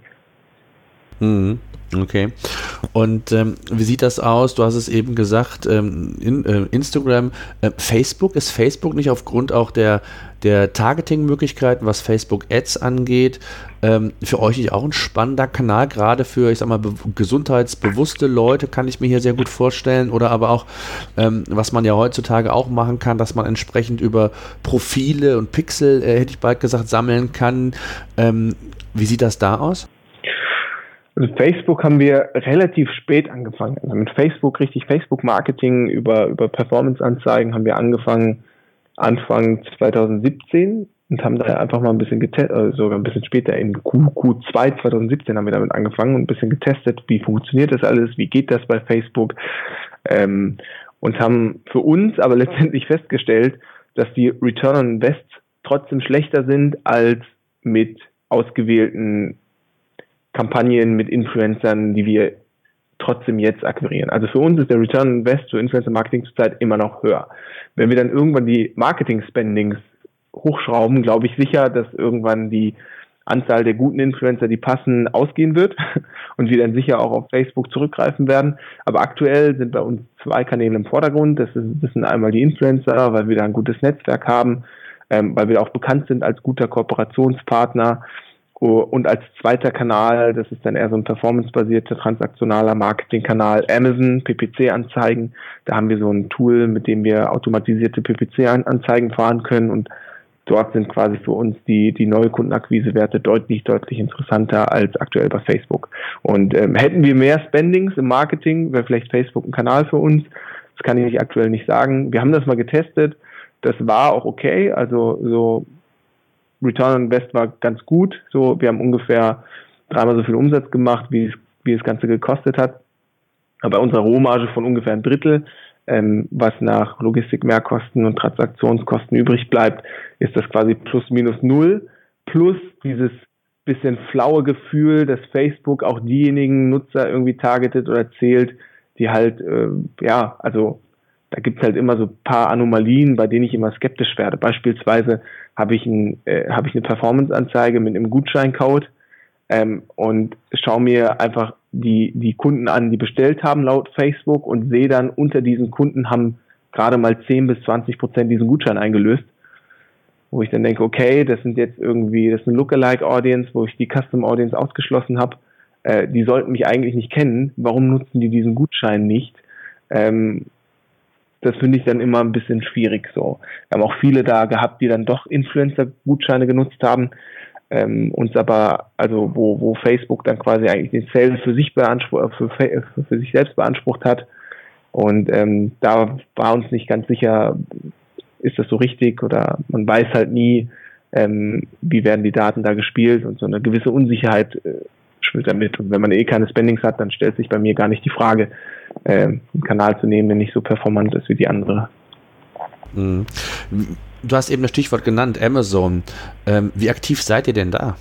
S1: Mhm. Okay. Und ähm, wie sieht das aus? Du hast es eben gesagt, ähm, in, äh, Instagram, äh, Facebook. Ist Facebook nicht aufgrund auch der, der Targeting-Möglichkeiten, was Facebook Ads angeht, ähm, für euch nicht auch ein spannender Kanal, gerade für, ich sag mal, gesundheitsbewusste Leute, kann ich mir hier sehr gut vorstellen. Oder aber auch, ähm, was man ja heutzutage auch machen kann, dass man entsprechend über Profile und Pixel, äh, hätte ich bald gesagt, sammeln kann. Ähm, wie sieht das da aus?
S3: Also Facebook haben wir relativ spät angefangen. Also mit Facebook, richtig Facebook-Marketing über, über Performance-Anzeigen haben wir angefangen Anfang 2017 und haben da einfach mal ein bisschen getestet, äh, sogar ein bisschen später in Q, Q2 2017 haben wir damit angefangen und ein bisschen getestet, wie funktioniert das alles, wie geht das bei Facebook ähm, und haben für uns aber letztendlich festgestellt, dass die Return on Invest trotzdem schlechter sind als mit ausgewählten Kampagnen mit Influencern, die wir trotzdem jetzt akquirieren. Also für uns ist der Return Invest für Influencer Marketing zurzeit immer noch höher. Wenn wir dann irgendwann die Marketing Spendings hochschrauben, glaube ich sicher, dass irgendwann die Anzahl der guten Influencer, die passen, ausgehen wird [LAUGHS] und wir dann sicher auch auf Facebook zurückgreifen werden. Aber aktuell sind bei uns zwei Kanäle im Vordergrund. Das, ist, das sind einmal die Influencer, weil wir da ein gutes Netzwerk haben, ähm, weil wir auch bekannt sind als guter Kooperationspartner und als zweiter Kanal, das ist dann eher so ein performancebasierter transaktionaler Marketingkanal, Amazon, PPC-Anzeigen. Da haben wir so ein Tool, mit dem wir automatisierte PPC-Anzeigen fahren können und dort sind quasi für uns die, die Neukundenakquisewerte deutlich, deutlich interessanter als aktuell bei Facebook. Und ähm, hätten wir mehr Spendings im Marketing, wäre vielleicht Facebook ein Kanal für uns. Das kann ich aktuell nicht sagen. Wir haben das mal getestet. Das war auch okay. Also so Return on Invest war ganz gut. So, wir haben ungefähr dreimal so viel Umsatz gemacht, wie es, wie das Ganze gekostet hat. Bei unserer Rohmarge von ungefähr ein Drittel, ähm, was nach Logistikmehrkosten und Transaktionskosten übrig bleibt, ist das quasi plus minus null. Plus dieses bisschen flaue Gefühl, dass Facebook auch diejenigen Nutzer irgendwie targetet oder zählt, die halt, äh, ja, also da gibt's halt immer so paar Anomalien, bei denen ich immer skeptisch werde. Beispielsweise habe ich, ein, äh, hab ich eine Performance-Anzeige mit einem Gutscheincode ähm, und schaue mir einfach die, die Kunden an, die bestellt haben laut Facebook und sehe dann, unter diesen Kunden haben gerade mal 10 bis 20 Prozent diesen Gutschein eingelöst. Wo ich dann denke, okay, das sind jetzt irgendwie, das ist eine Lookalike Audience, wo ich die Custom Audience ausgeschlossen habe. Äh, die sollten mich eigentlich nicht kennen. Warum nutzen die diesen Gutschein nicht? Ähm, das finde ich dann immer ein bisschen schwierig so. Wir haben auch viele da gehabt, die dann doch Influencer-Gutscheine genutzt haben, ähm, uns aber, also wo, wo Facebook dann quasi eigentlich den Sales für sich beansprucht, für, für, für sich selbst beansprucht hat. Und ähm, da war uns nicht ganz sicher, ist das so richtig oder man weiß halt nie, ähm, wie werden die Daten da gespielt und so eine gewisse Unsicherheit äh, schwimmt damit. Und wenn man eh keine Spendings hat, dann stellt sich bei mir gar nicht die Frage, äh, einen Kanal zu nehmen, der nicht so performant ist wie die andere.
S1: Mhm. Du hast eben das Stichwort genannt, Amazon. Ähm, wie aktiv seid ihr denn da?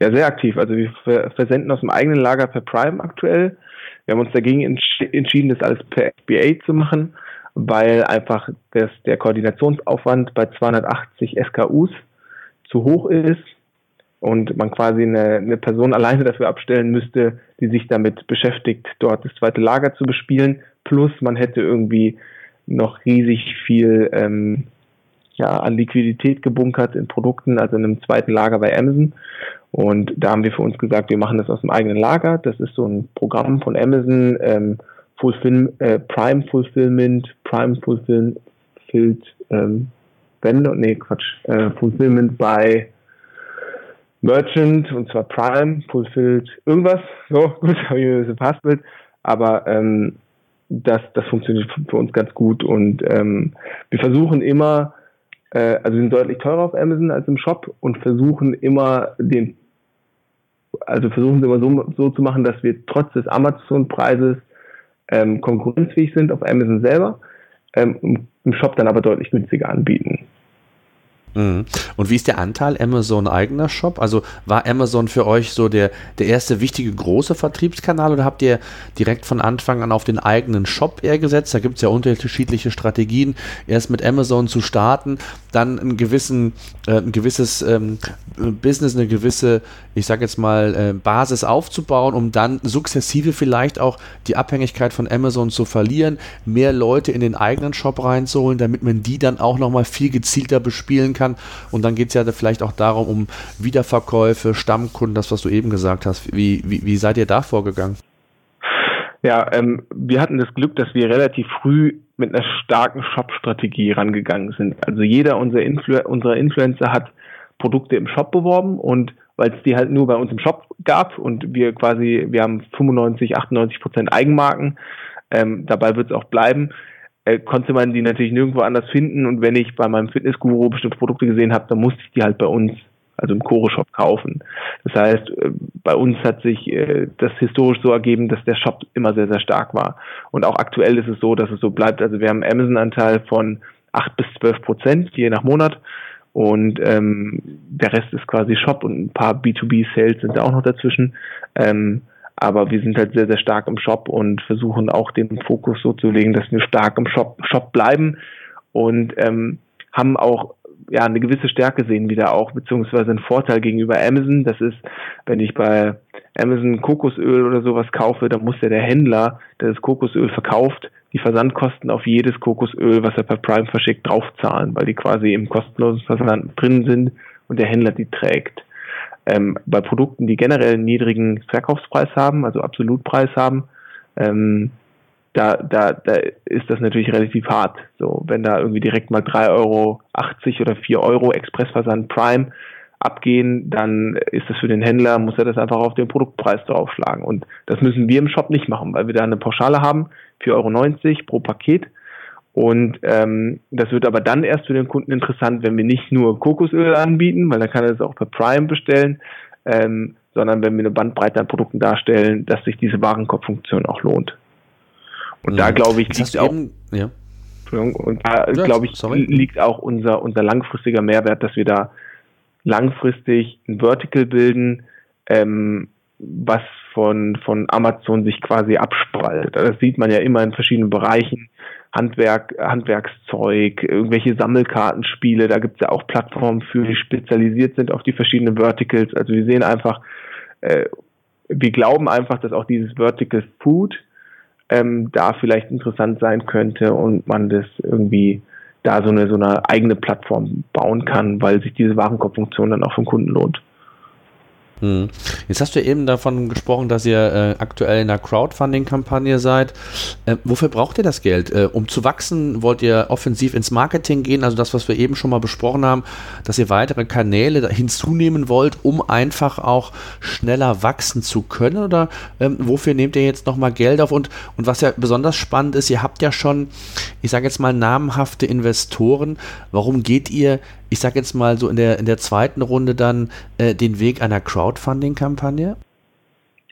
S3: Ja, sehr aktiv. Also wir versenden aus dem eigenen Lager per Prime aktuell. Wir haben uns dagegen entsch entschieden, das alles per FBA zu machen, weil einfach das, der Koordinationsaufwand bei 280 SKUs zu hoch ist und man quasi eine, eine Person alleine dafür abstellen müsste, die sich damit beschäftigt, dort das zweite Lager zu bespielen. Plus man hätte irgendwie noch riesig viel ähm, ja, an Liquidität gebunkert in Produkten, also in einem zweiten Lager bei Amazon. Und da haben wir für uns gesagt, wir machen das aus dem eigenen Lager. Das ist so ein Programm von Amazon, ähm, Fulfill, äh, Prime Fulfillment, Prime Fulfillment, ähm, Vendor, nee, Quatsch, äh, Fulfillment bei Merchant und zwar Prime, Fulfilled, irgendwas. So, [LAUGHS] gut, habe ich mir ein bisschen Passbild. Aber ähm, das, das funktioniert für uns ganz gut und ähm, wir versuchen immer, äh, also wir sind deutlich teurer auf Amazon als im Shop und versuchen immer den, also versuchen sie immer so, so zu machen, dass wir trotz des Amazon-Preises ähm, konkurrenzfähig sind auf Amazon selber, ähm, im Shop dann aber deutlich günstiger anbieten.
S1: Mhm. Und wie ist der Anteil Amazon eigener Shop? Also war Amazon für euch so der, der erste wichtige große Vertriebskanal oder habt ihr direkt von Anfang an auf den eigenen Shop eher gesetzt? Da gibt es ja unterschiedliche Strategien. Erst mit Amazon zu starten, dann ein, gewissen, äh, ein gewisses ähm, Business, eine gewisse, ich sage jetzt mal, äh, Basis aufzubauen, um dann sukzessive vielleicht auch die Abhängigkeit von Amazon zu verlieren, mehr Leute in den eigenen Shop reinzuholen, damit man die dann auch nochmal viel gezielter bespielen kann. Und dann geht es ja vielleicht auch darum, um Wiederverkäufe, Stammkunden, das, was du eben gesagt hast. Wie, wie, wie seid ihr da vorgegangen?
S3: Ja, ähm, wir hatten das Glück, dass wir relativ früh mit einer starken Shop-Strategie rangegangen sind. Also jeder unserer, Influ unserer Influencer hat Produkte im Shop beworben und weil es die halt nur bei uns im Shop gab und wir quasi, wir haben 95, 98 Prozent Eigenmarken, ähm, dabei wird es auch bleiben, äh, konnte man die natürlich nirgendwo anders finden und wenn ich bei meinem Fitnessguru bestimmte Produkte gesehen habe, dann musste ich die halt bei uns also im Choro-Shop kaufen. Das heißt, äh, bei uns hat sich äh, das historisch so ergeben, dass der Shop immer sehr, sehr stark war. Und auch aktuell ist es so, dass es so bleibt. Also wir haben einen Amazon-Anteil von acht bis zwölf Prozent je nach Monat. Und ähm, der Rest ist quasi Shop und ein paar B2B-Sales sind da auch noch dazwischen. Ähm, aber wir sind halt sehr, sehr stark im Shop und versuchen auch den Fokus so zu legen, dass wir stark im Shop, Shop bleiben und ähm, haben auch ja eine gewisse Stärke sehen wieder auch, beziehungsweise einen Vorteil gegenüber Amazon. Das ist, wenn ich bei Amazon Kokosöl oder sowas kaufe, dann muss ja der Händler, der das Kokosöl verkauft, die Versandkosten auf jedes Kokosöl, was er per Prime verschickt, draufzahlen, weil die quasi im kostenlosen Versand drin sind und der Händler die trägt. Ähm, bei Produkten, die generell einen niedrigen Verkaufspreis haben, also Absolutpreis haben, ähm, da, da, da ist das natürlich relativ hart. So, wenn da irgendwie direkt mal 3,80 Euro oder 4 Euro Expressversand Prime abgehen, dann ist das für den Händler, muss er das einfach auf den Produktpreis draufschlagen. Und das müssen wir im Shop nicht machen, weil wir da eine Pauschale haben, 4,90 Euro pro Paket. Und ähm, das wird aber dann erst für den Kunden interessant, wenn wir nicht nur Kokosöl anbieten, weil dann kann er es auch per Prime bestellen, ähm, sondern wenn wir eine Bandbreite an Produkten darstellen, dass sich diese Warenkorbfunktion auch lohnt. Und ja. da glaube ich, liegt auch, eben, ja. und da ja, glaube ich, sorry. liegt auch unser, unser langfristiger Mehrwert, dass wir da langfristig ein Vertical bilden, ähm, was von, von Amazon sich quasi abspaltet. Das sieht man ja immer in verschiedenen Bereichen. Handwerk, Handwerkszeug, irgendwelche Sammelkartenspiele, da gibt es ja auch Plattformen für, die spezialisiert sind auf die verschiedenen Verticals. Also wir sehen einfach, äh, wir glauben einfach, dass auch dieses Vertical Food ähm, da vielleicht interessant sein könnte und man das irgendwie da so eine, so eine eigene Plattform bauen kann, weil sich diese Warenkorbfunktion dann auch vom Kunden lohnt.
S1: Hm. Jetzt hast du eben davon gesprochen, dass ihr äh, aktuell in einer Crowdfunding-Kampagne seid. Äh, wofür braucht ihr das Geld? Äh, um zu wachsen, wollt ihr offensiv ins Marketing gehen? Also das, was wir eben schon mal besprochen haben, dass ihr weitere Kanäle hinzunehmen wollt, um einfach auch schneller wachsen zu können? Oder ähm, wofür nehmt ihr jetzt nochmal Geld auf? Und, und was ja besonders spannend ist, ihr habt ja schon, ich sage jetzt mal, namhafte Investoren. Warum geht ihr ich sage jetzt mal so in der, in der zweiten Runde dann äh, den Weg einer Crowdfunding-Kampagne?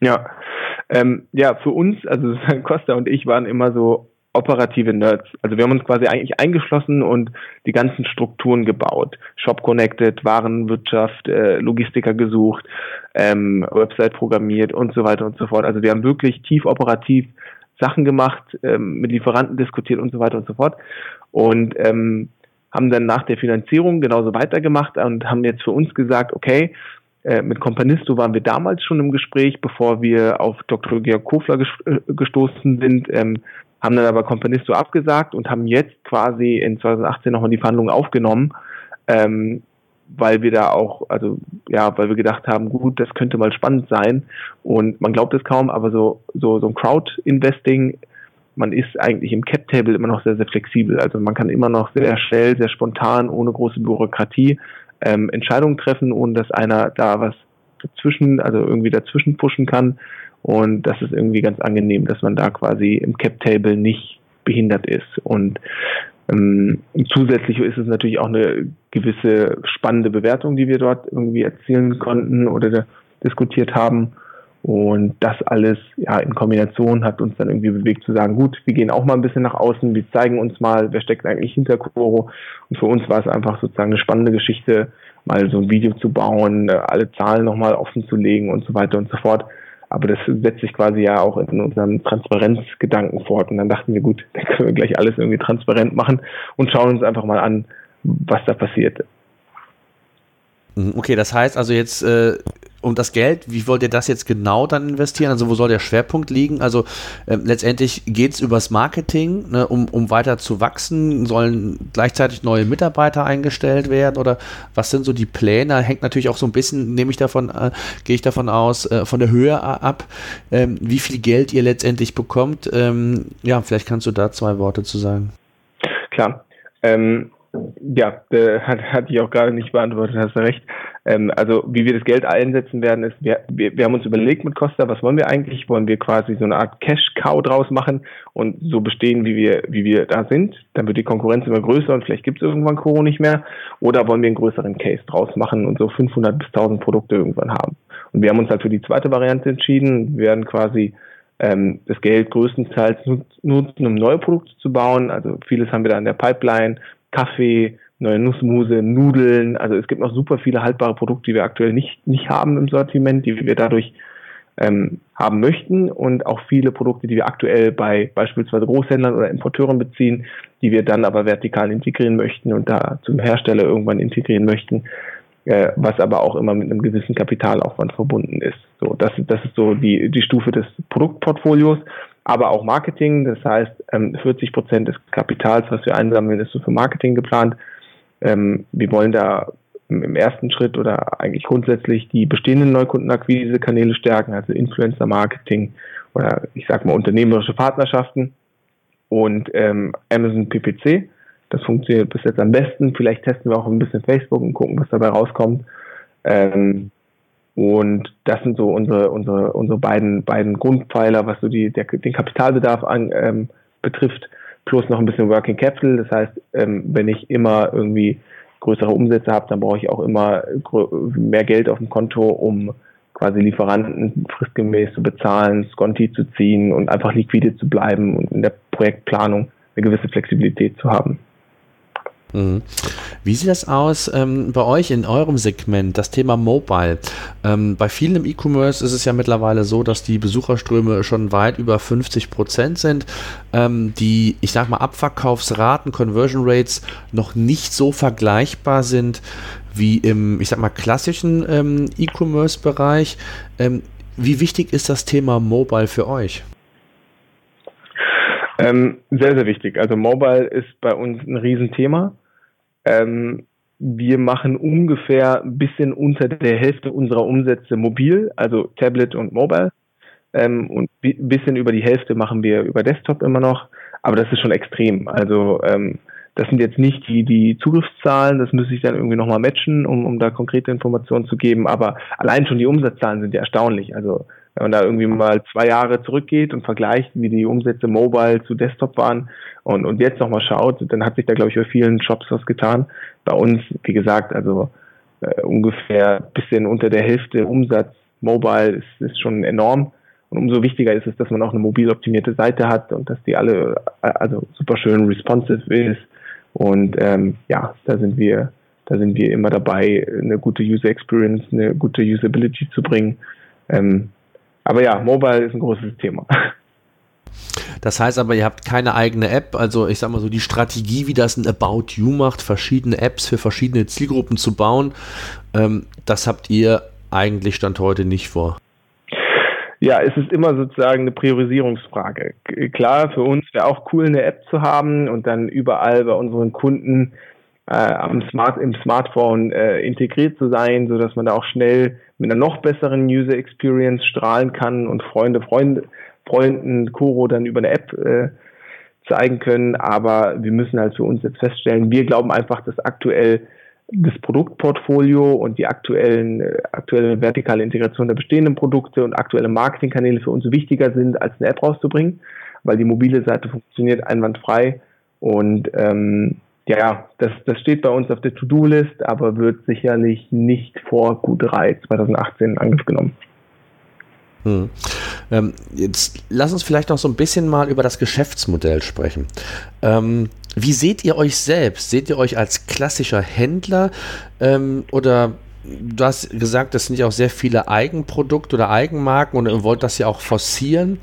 S3: Ja, ähm, ja, für uns, also [LAUGHS] Costa und ich waren immer so operative Nerds. Also wir haben uns quasi eigentlich eingeschlossen und die ganzen Strukturen gebaut. Shop connected, Warenwirtschaft, äh, Logistiker gesucht, ähm, Website programmiert und so weiter und so fort. Also wir haben wirklich tief operativ Sachen gemacht, ähm, mit Lieferanten diskutiert und so weiter und so fort. Und ähm, haben dann nach der Finanzierung genauso weitergemacht und haben jetzt für uns gesagt, okay, äh, mit Companisto waren wir damals schon im Gespräch, bevor wir auf Dr. Georg Kofler äh, gestoßen sind, ähm, haben dann aber Companisto abgesagt und haben jetzt quasi in 2018 nochmal die Verhandlungen aufgenommen, ähm, weil wir da auch, also ja, weil wir gedacht haben, gut, das könnte mal spannend sein und man glaubt es kaum, aber so so so ein Crowd-Investing man ist eigentlich im Cap-Table immer noch sehr, sehr flexibel. Also man kann immer noch sehr schnell, sehr spontan, ohne große Bürokratie ähm, Entscheidungen treffen, ohne dass einer da was dazwischen, also irgendwie dazwischen pushen kann. Und das ist irgendwie ganz angenehm, dass man da quasi im Cap-Table nicht behindert ist. Und ähm, zusätzlich ist es natürlich auch eine gewisse spannende Bewertung, die wir dort irgendwie erzielen konnten oder diskutiert haben. Und das alles ja in Kombination hat uns dann irgendwie bewegt zu sagen, gut, wir gehen auch mal ein bisschen nach außen, wir zeigen uns mal, wer steckt eigentlich hinter Koro. Und für uns war es einfach sozusagen eine spannende Geschichte, mal so ein Video zu bauen, äh, alle Zahlen nochmal offen zu legen und so weiter und so fort. Aber das setzt sich quasi ja auch in unserem Transparenzgedanken fort. Und dann dachten wir, gut, [LAUGHS] dann können wir gleich alles irgendwie transparent machen und schauen uns einfach mal an, was da passiert.
S1: Mhm, okay, das heißt also jetzt äh, um das Geld, wie wollt ihr das jetzt genau dann investieren? Also wo soll der Schwerpunkt liegen? Also äh, letztendlich geht es übers Marketing, ne, um, um weiter zu wachsen. Sollen gleichzeitig neue Mitarbeiter eingestellt werden oder was sind so die Pläne? Hängt natürlich auch so ein bisschen, nehme ich davon, äh, gehe ich davon aus, äh, von der Höhe ab, ähm, wie viel Geld ihr letztendlich bekommt. Ähm, ja, vielleicht kannst du da zwei Worte zu sagen.
S3: Klar. Ähm, ja, äh, hat, hatte ich auch gerade nicht beantwortet, hast du recht. Ähm, also wie wir das Geld einsetzen werden, ist, wir, wir, wir haben uns überlegt mit Costa, was wollen wir eigentlich? Wollen wir quasi so eine Art Cash-Cow draus machen und so bestehen, wie wir, wie wir da sind? Dann wird die Konkurrenz immer größer und vielleicht gibt es irgendwann Koro nicht mehr. Oder wollen wir einen größeren Case draus machen und so 500 bis 1000 Produkte irgendwann haben? Und wir haben uns halt für die zweite Variante entschieden. Wir werden quasi ähm, das Geld größtenteils nutzen, um neue Produkte zu bauen. Also vieles haben wir da in der Pipeline, Kaffee, neue Nussmuse, Nudeln. Also es gibt noch super viele haltbare Produkte, die wir aktuell nicht, nicht haben im Sortiment, die wir dadurch ähm, haben möchten und auch viele Produkte, die wir aktuell bei beispielsweise Großhändlern oder Importeuren beziehen, die wir dann aber vertikal integrieren möchten und da zum Hersteller irgendwann integrieren möchten, äh, was aber auch immer mit einem gewissen Kapitalaufwand verbunden ist. So, das, das ist so die, die Stufe des Produktportfolios aber auch Marketing. Das heißt, 40 ähm, Prozent des Kapitals, was wir einsammeln, ist so für Marketing geplant. Ähm, wir wollen da im ersten Schritt oder eigentlich grundsätzlich die bestehenden Neukundenakquise-Kanäle stärken, also Influencer-Marketing oder ich sag mal unternehmerische Partnerschaften und ähm, Amazon PPC. Das funktioniert bis jetzt am besten. Vielleicht testen wir auch ein bisschen Facebook und gucken, was dabei rauskommt. Ähm, und das sind so unsere, unsere, unsere beiden, beiden Grundpfeiler, was so die, der, den Kapitalbedarf an, ähm, betrifft, plus noch ein bisschen Working Capital. Das heißt, ähm, wenn ich immer irgendwie größere Umsätze habe, dann brauche ich auch immer mehr Geld auf dem Konto, um quasi Lieferanten fristgemäß zu bezahlen, Sconti zu ziehen und einfach liquide zu bleiben und in der Projektplanung eine gewisse Flexibilität zu haben.
S1: Mhm. Wie sieht das aus ähm, bei euch in eurem Segment, das Thema Mobile? Ähm, bei vielen im E-Commerce ist es ja mittlerweile so, dass die Besucherströme schon weit über 50 Prozent sind. Ähm, die, ich sag mal, Abverkaufsraten, Conversion Rates noch nicht so vergleichbar sind wie im, ich sag mal, klassischen ähm, E-Commerce-Bereich. Ähm, wie wichtig ist das Thema Mobile für euch?
S3: Ähm, sehr, sehr wichtig. Also Mobile ist bei uns ein Riesenthema. Ähm, wir machen ungefähr ein bisschen unter der Hälfte unserer Umsätze mobil, also Tablet und Mobile. Ähm, und ein bisschen über die Hälfte machen wir über Desktop immer noch. Aber das ist schon extrem. Also ähm, das sind jetzt nicht die, die Zugriffszahlen, das müsste ich dann irgendwie nochmal matchen, um, um da konkrete Informationen zu geben. Aber allein schon die Umsatzzahlen sind ja erstaunlich. Also wenn man da irgendwie mal zwei Jahre zurückgeht und vergleicht, wie die Umsätze mobile zu Desktop waren und, und jetzt nochmal schaut, dann hat sich da, glaube ich, bei vielen Shops was getan. Bei uns, wie gesagt, also äh, ungefähr bisschen unter der Hälfte Umsatz mobile ist, ist schon enorm. Und umso wichtiger ist es, dass man auch eine mobil optimierte Seite hat und dass die alle äh, also super schön responsive ist. Und ähm, ja, da sind wir, da sind wir immer dabei, eine gute User Experience, eine gute Usability zu bringen. Ähm, aber ja, Mobile ist ein großes Thema. [LAUGHS]
S1: Das heißt aber, ihr habt keine eigene App, also ich sag mal so die Strategie, wie das ein About You macht, verschiedene Apps für verschiedene Zielgruppen zu bauen, ähm, das habt ihr eigentlich Stand heute nicht vor.
S3: Ja, es ist immer sozusagen eine Priorisierungsfrage. Klar, für uns wäre auch cool, eine App zu haben und dann überall bei unseren Kunden äh, am Smart, im Smartphone äh, integriert zu sein, so dass man da auch schnell mit einer noch besseren User Experience strahlen kann und Freunde, Freunde, Freunden Kuro dann über eine App äh, zeigen können. Aber wir müssen halt für uns jetzt feststellen, wir glauben einfach, dass aktuell das Produktportfolio und die aktuellen, äh, aktuelle vertikale Integration der bestehenden Produkte und aktuelle Marketingkanäle für uns wichtiger sind, als eine App rauszubringen, weil die mobile Seite funktioniert einwandfrei und ähm, ja, das, das steht bei uns auf der To-Do-List, aber wird sicherlich nicht vor Q3 2018 in Angriff genommen.
S1: Hm. Ähm, jetzt lass uns vielleicht noch so ein bisschen mal über das Geschäftsmodell sprechen. Ähm, wie seht ihr euch selbst? Seht ihr euch als klassischer Händler ähm, oder du hast gesagt, das sind ja auch sehr viele Eigenprodukte oder Eigenmarken und ihr wollt das ja auch forcieren.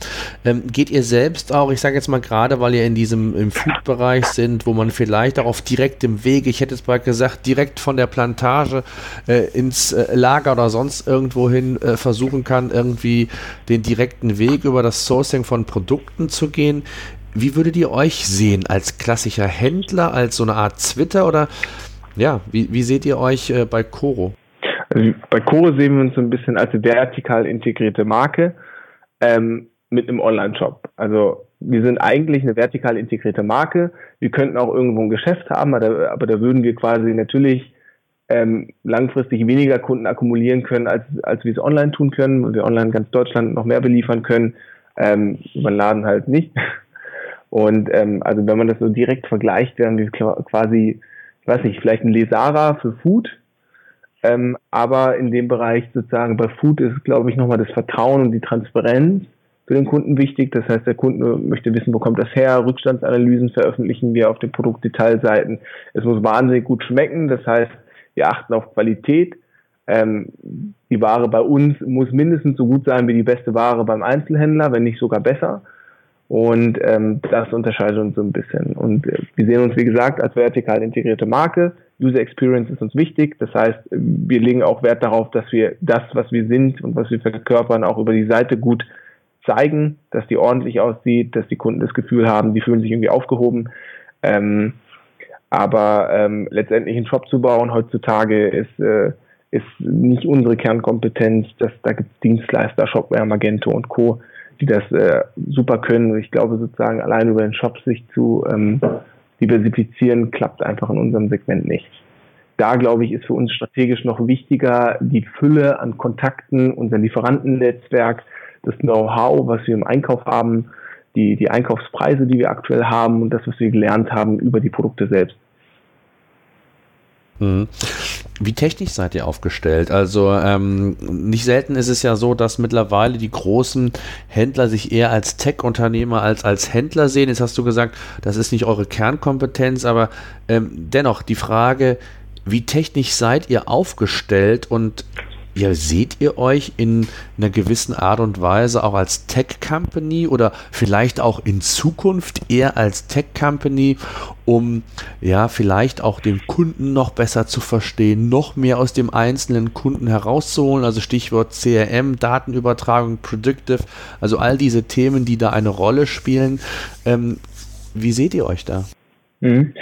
S1: Ähm, geht ihr selbst auch, ich sage jetzt mal gerade, weil ihr in diesem im Food-Bereich sind, wo man vielleicht auch auf direktem Wege, ich hätte jetzt mal gesagt, direkt von der Plantage äh, ins äh, Lager oder sonst irgendwo hin äh, versuchen kann, irgendwie den direkten Weg über das Sourcing von Produkten zu gehen. Wie würdet ihr euch sehen? Als klassischer Händler, als so eine Art Twitter oder ja, wie, wie seht ihr euch äh, bei Coro?
S3: Also bei Core sehen wir uns so ein bisschen als vertikal integrierte Marke ähm, mit einem Online-Shop. Also wir sind eigentlich eine vertikal integrierte Marke. Wir könnten auch irgendwo ein Geschäft haben, aber da, aber da würden wir quasi natürlich ähm, langfristig weniger Kunden akkumulieren können, als, als wir es online tun können, weil wir online ganz Deutschland noch mehr beliefern können. Ähm, über den Laden halt nicht. [LAUGHS] Und ähm, also wenn man das so direkt vergleicht, wären wir quasi, ich weiß nicht, vielleicht ein Lesara für Food, ähm, aber in dem Bereich sozusagen bei Food ist, glaube ich, nochmal das Vertrauen und die Transparenz für den Kunden wichtig. Das heißt, der Kunde möchte wissen, wo kommt das her? Rückstandsanalysen veröffentlichen wir auf den Produktdetailseiten. Es muss wahnsinnig gut schmecken. Das heißt, wir achten auf Qualität. Ähm, die Ware bei uns muss mindestens so gut sein wie die beste Ware beim Einzelhändler, wenn nicht sogar besser. Und ähm, das unterscheidet uns so ein bisschen. Und äh, wir sehen uns, wie gesagt, als vertikal integrierte Marke. User Experience ist uns wichtig. Das heißt, wir legen auch Wert darauf, dass wir das, was wir sind und was wir verkörpern, auch über die Seite gut zeigen, dass die ordentlich aussieht, dass die Kunden das Gefühl haben, die fühlen sich irgendwie aufgehoben. Ähm, aber ähm, letztendlich einen Shop zu bauen heutzutage ist, äh, ist nicht unsere Kernkompetenz. Das, da gibt es Dienstleister, Shopware, Magento und Co die das äh, super können. Ich glaube sozusagen allein über den Shop sich zu ähm, diversifizieren, klappt einfach in unserem Segment nicht. da glaube ich, ist für uns strategisch noch wichtiger die Fülle an Kontakten, unser Lieferantennetzwerk, das Know-how, was wir im Einkauf haben, die, die Einkaufspreise, die wir aktuell haben und das, was wir gelernt haben über die Produkte selbst.
S1: Mhm. Wie technisch seid ihr aufgestellt? Also ähm, nicht selten ist es ja so, dass mittlerweile die großen Händler sich eher als Tech-Unternehmer als als Händler sehen. Jetzt hast du gesagt, das ist nicht eure Kernkompetenz, aber ähm, dennoch die Frage, wie technisch seid ihr aufgestellt und ja, seht ihr euch in einer gewissen Art und Weise auch als Tech-Company oder vielleicht auch in Zukunft eher als Tech-Company, um ja vielleicht auch den Kunden noch besser zu verstehen, noch mehr aus dem einzelnen Kunden herauszuholen? Also Stichwort CRM, Datenübertragung, Predictive, also all diese Themen, die da eine Rolle spielen. Ähm, wie seht ihr euch da?
S3: Mhm.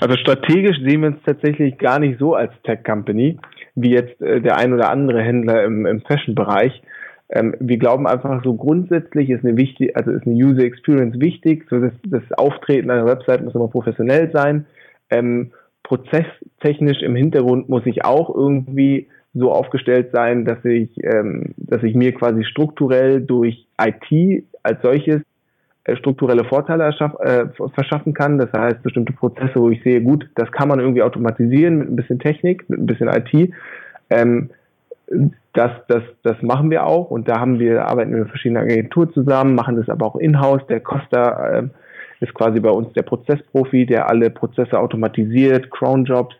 S3: Also strategisch sehen wir uns tatsächlich gar nicht so als Tech-Company wie jetzt äh, der ein oder andere Händler im, im Fashion-Bereich. Ähm, wir glauben einfach so grundsätzlich ist eine wichtig, also ist eine User Experience wichtig. So das, das Auftreten einer Website muss immer professionell sein. Ähm, prozesstechnisch im Hintergrund muss ich auch irgendwie so aufgestellt sein, dass ich, ähm, dass ich mir quasi strukturell durch IT als solches strukturelle Vorteile äh, verschaffen kann. Das heißt, bestimmte Prozesse, wo ich sehe, gut, das kann man irgendwie automatisieren mit ein bisschen Technik, mit ein bisschen IT. Ähm, das, das, das machen wir auch und da haben wir, arbeiten wir mit verschiedenen Agenturen zusammen, machen das aber auch in-house. Der Costa äh, ist quasi bei uns der Prozessprofi, der alle Prozesse automatisiert, Cronjobs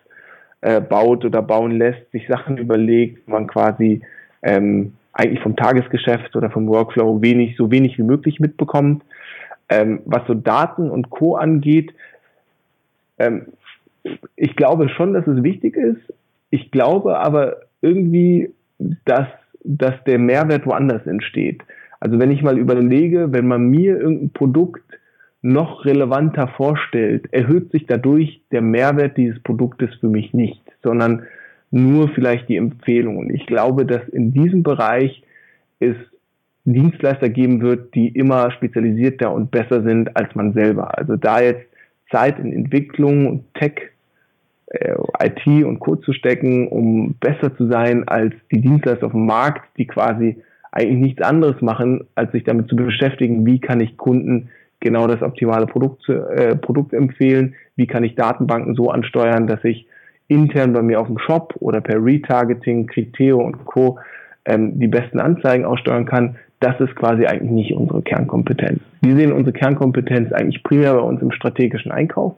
S3: äh, baut oder bauen lässt, sich Sachen überlegt, man quasi ähm, eigentlich vom Tagesgeschäft oder vom Workflow wenig, so wenig wie möglich mitbekommt. Ähm, was so Daten und Co. angeht, ähm, ich glaube schon, dass es wichtig ist. Ich glaube aber irgendwie, dass, dass der Mehrwert woanders entsteht. Also wenn ich mal überlege, wenn man mir irgendein Produkt noch relevanter vorstellt, erhöht sich dadurch der Mehrwert dieses Produktes für mich nicht, sondern nur vielleicht die Empfehlung. Und ich glaube, dass in diesem Bereich es Dienstleister geben wird, die immer spezialisierter und besser sind als man selber. Also da jetzt Zeit in Entwicklung und Tech, äh, IT und Co. zu stecken, um besser zu sein als die Dienstleister auf dem Markt, die quasi eigentlich nichts anderes machen, als sich damit zu beschäftigen, wie kann ich Kunden genau das optimale Produkt, äh, Produkt empfehlen, wie kann ich Datenbanken so ansteuern, dass ich intern bei mir auf dem Shop oder per Retargeting, Criteo und Co. Ähm, die besten Anzeigen aussteuern kann das ist quasi eigentlich nicht unsere Kernkompetenz. Wir sehen unsere Kernkompetenz eigentlich primär bei uns im strategischen Einkauf.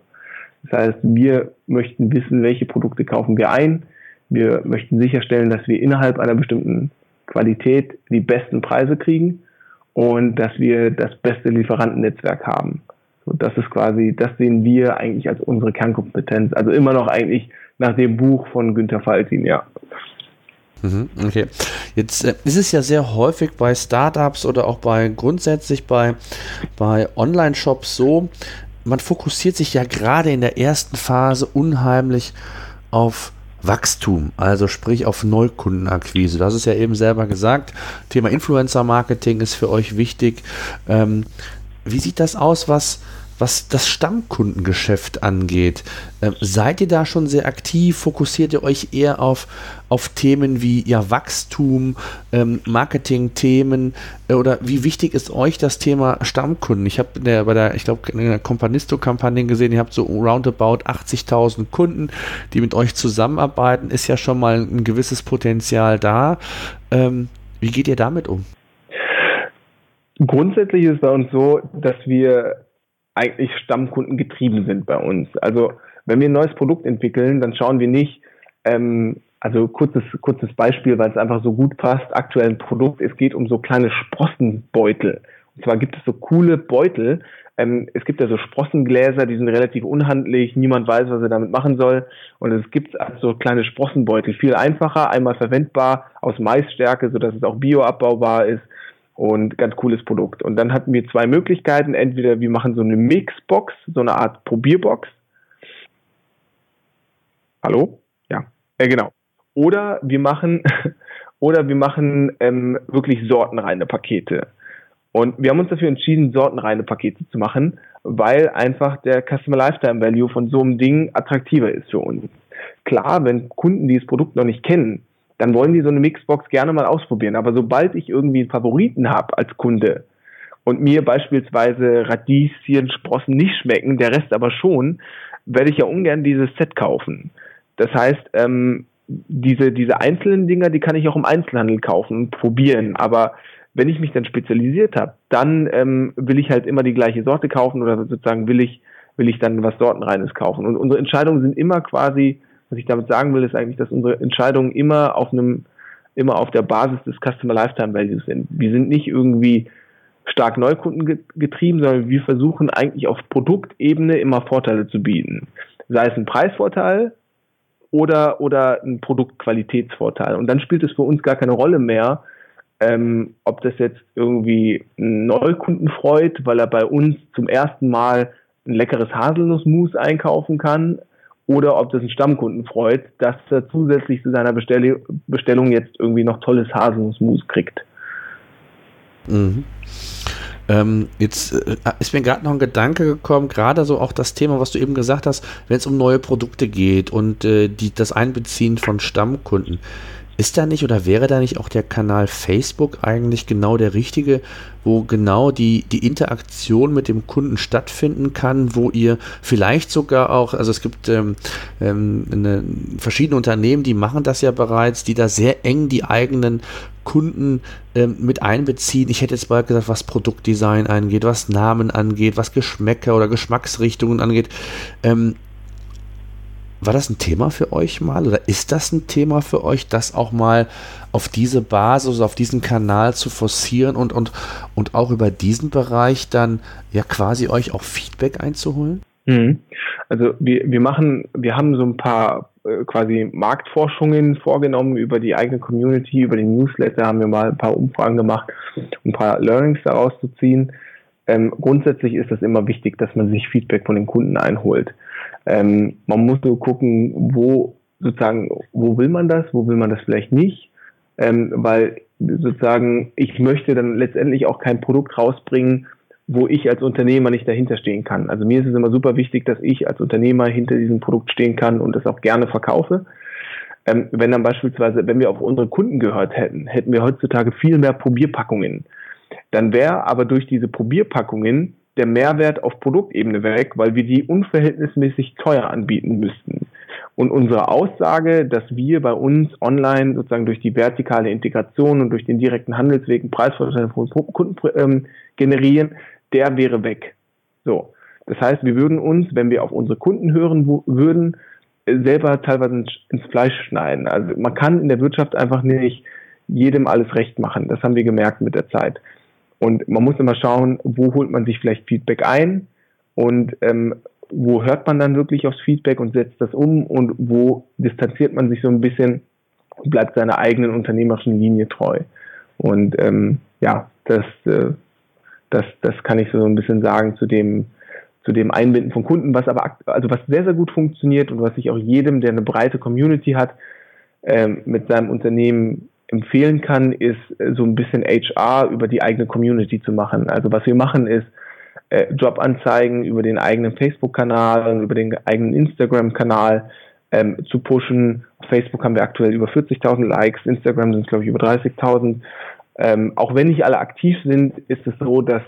S3: Das heißt, wir möchten wissen, welche Produkte kaufen wir ein. Wir möchten sicherstellen, dass wir innerhalb einer bestimmten Qualität die besten Preise kriegen und dass wir das beste Lieferantennetzwerk haben. So, das ist quasi, das sehen wir eigentlich als unsere Kernkompetenz. Also immer noch eigentlich nach dem Buch von Günter Faltin, ja.
S1: Mhm, okay. Jetzt äh, ist es ja sehr häufig bei Startups oder auch bei grundsätzlich bei, bei Online-Shops so, man fokussiert sich ja gerade in der ersten Phase unheimlich auf Wachstum, also sprich auf Neukundenakquise. Das ist ja eben selber gesagt. Thema Influencer-Marketing ist für euch wichtig. Ähm, wie sieht das aus, was, was das Stammkundengeschäft angeht. Ähm, seid ihr da schon sehr aktiv? Fokussiert ihr euch eher auf, auf Themen wie ja, Wachstum, ähm, Marketing-Themen äh, oder wie wichtig ist euch das Thema Stammkunden? Ich habe bei der, ich glaube, in der Companisto-Kampagne gesehen, ihr habt so roundabout 80.000 Kunden, die mit euch zusammenarbeiten. Ist ja schon mal ein gewisses Potenzial da. Ähm, wie geht ihr damit um?
S3: Grundsätzlich ist es bei uns so, dass wir eigentlich Stammkunden getrieben sind bei uns. Also wenn wir ein neues Produkt entwickeln, dann schauen wir nicht, ähm, also kurzes, kurzes Beispiel, weil es einfach so gut passt, aktuell ein Produkt, es geht um so kleine Sprossenbeutel. Und zwar gibt es so coole Beutel, ähm, es gibt ja so Sprossengläser, die sind relativ unhandlich, niemand weiß, was er damit machen soll. Und es gibt also kleine Sprossenbeutel, viel einfacher, einmal verwendbar, aus Maisstärke, sodass es auch bioabbaubar ist und ganz cooles Produkt. Und dann hatten wir zwei Möglichkeiten. Entweder wir machen so eine Mixbox, so eine Art Probierbox. Hallo? Ja, äh, genau. Oder wir machen, [LAUGHS] oder wir machen ähm, wirklich sortenreine Pakete. Und wir haben uns dafür entschieden, sortenreine Pakete zu machen, weil einfach der Customer Lifetime Value von so einem Ding attraktiver ist für uns. klar, wenn Kunden dieses Produkt noch nicht kennen, dann wollen die so eine Mixbox gerne mal ausprobieren. Aber sobald ich irgendwie einen Favoriten habe als Kunde und mir beispielsweise Radieschen, Sprossen nicht schmecken, der Rest aber schon, werde ich ja ungern dieses Set kaufen. Das heißt, ähm, diese, diese einzelnen Dinger, die kann ich auch im Einzelhandel kaufen und probieren. Aber wenn ich mich dann spezialisiert habe, dann ähm, will ich halt immer die gleiche Sorte kaufen oder sozusagen will ich, will ich dann was Sortenreines kaufen. Und unsere Entscheidungen sind immer quasi, was ich damit sagen will, ist eigentlich, dass unsere Entscheidungen immer auf einem, immer auf der Basis des Customer Lifetime Values sind. Wir sind nicht irgendwie stark Neukunden getrieben, sondern wir versuchen eigentlich auf Produktebene immer Vorteile zu bieten. Sei es ein Preisvorteil oder, oder ein Produktqualitätsvorteil. Und dann spielt es für uns gar keine Rolle mehr, ähm, ob das jetzt irgendwie einen Neukunden freut, weil er bei uns zum ersten Mal ein leckeres Haselnussmus einkaufen kann, oder ob das einen Stammkunden freut, dass er zusätzlich zu seiner Bestell Bestellung jetzt irgendwie noch tolles Haselnussmus kriegt.
S1: Mhm. Ähm, jetzt äh, ist mir gerade noch ein Gedanke gekommen, gerade so auch das Thema, was du eben gesagt hast, wenn es um neue Produkte geht und äh, die, das Einbeziehen von Stammkunden. Ist da nicht oder wäre da nicht auch der Kanal Facebook eigentlich genau der richtige, wo genau die, die Interaktion mit dem Kunden stattfinden kann, wo ihr vielleicht sogar auch, also es gibt ähm, ähm, eine, verschiedene Unternehmen, die machen das ja bereits, die da sehr eng die eigenen Kunden ähm, mit einbeziehen. Ich hätte jetzt mal gesagt, was Produktdesign angeht, was Namen angeht, was Geschmäcker oder Geschmacksrichtungen angeht. Ähm, war das ein Thema für euch mal oder ist das ein Thema für euch, das auch mal auf diese Basis, auf diesen Kanal zu forcieren und, und, und auch über diesen Bereich dann ja quasi euch auch Feedback einzuholen?
S3: Mhm. Also wir, wir machen, wir haben so ein paar äh, quasi Marktforschungen vorgenommen über die eigene Community, über den Newsletter haben wir mal ein paar Umfragen gemacht, um ein paar Learnings daraus zu ziehen. Ähm, grundsätzlich ist es immer wichtig, dass man sich Feedback von den Kunden einholt. Ähm, man muss nur gucken, wo sozusagen, wo will man das, wo will man das vielleicht nicht, ähm, weil sozusagen ich möchte dann letztendlich auch kein Produkt rausbringen, wo ich als Unternehmer nicht dahinter stehen kann. Also mir ist es immer super wichtig, dass ich als Unternehmer hinter diesem Produkt stehen kann und es auch gerne verkaufe. Ähm, wenn dann beispielsweise, wenn wir auf unsere Kunden gehört hätten, hätten wir heutzutage viel mehr Probierpackungen. Dann wäre aber durch diese Probierpackungen der Mehrwert auf Produktebene weg, weil wir die unverhältnismäßig teuer anbieten müssten. Und unsere Aussage, dass wir bei uns online sozusagen durch die vertikale Integration und durch den direkten Handelsweg einen von Kunden ähm, generieren, der wäre weg. So. Das heißt, wir würden uns, wenn wir auf unsere Kunden hören würden, selber teilweise ins Fleisch schneiden. Also man kann in der Wirtschaft einfach nicht jedem alles recht machen. Das haben wir gemerkt mit der Zeit. Und man muss immer schauen, wo holt man sich vielleicht Feedback ein und ähm, wo hört man dann wirklich aufs Feedback und setzt das um und wo distanziert man sich so ein bisschen und bleibt seiner eigenen unternehmerischen Linie treu. Und ähm, ja, das, äh, das, das kann ich so ein bisschen sagen zu dem, zu dem Einbinden von Kunden, was aber also was sehr, sehr gut funktioniert und was ich auch jedem, der eine breite Community hat, ähm, mit seinem Unternehmen empfehlen kann, ist äh, so ein bisschen HR über die eigene Community zu machen. Also was wir machen ist, äh, Jobanzeigen über den eigenen Facebook-Kanal und über den eigenen Instagram-Kanal ähm, zu pushen. Auf Facebook haben wir aktuell über 40.000 Likes, Instagram sind es glaube ich über 30.000. Ähm, auch wenn nicht alle aktiv sind, ist es so, dass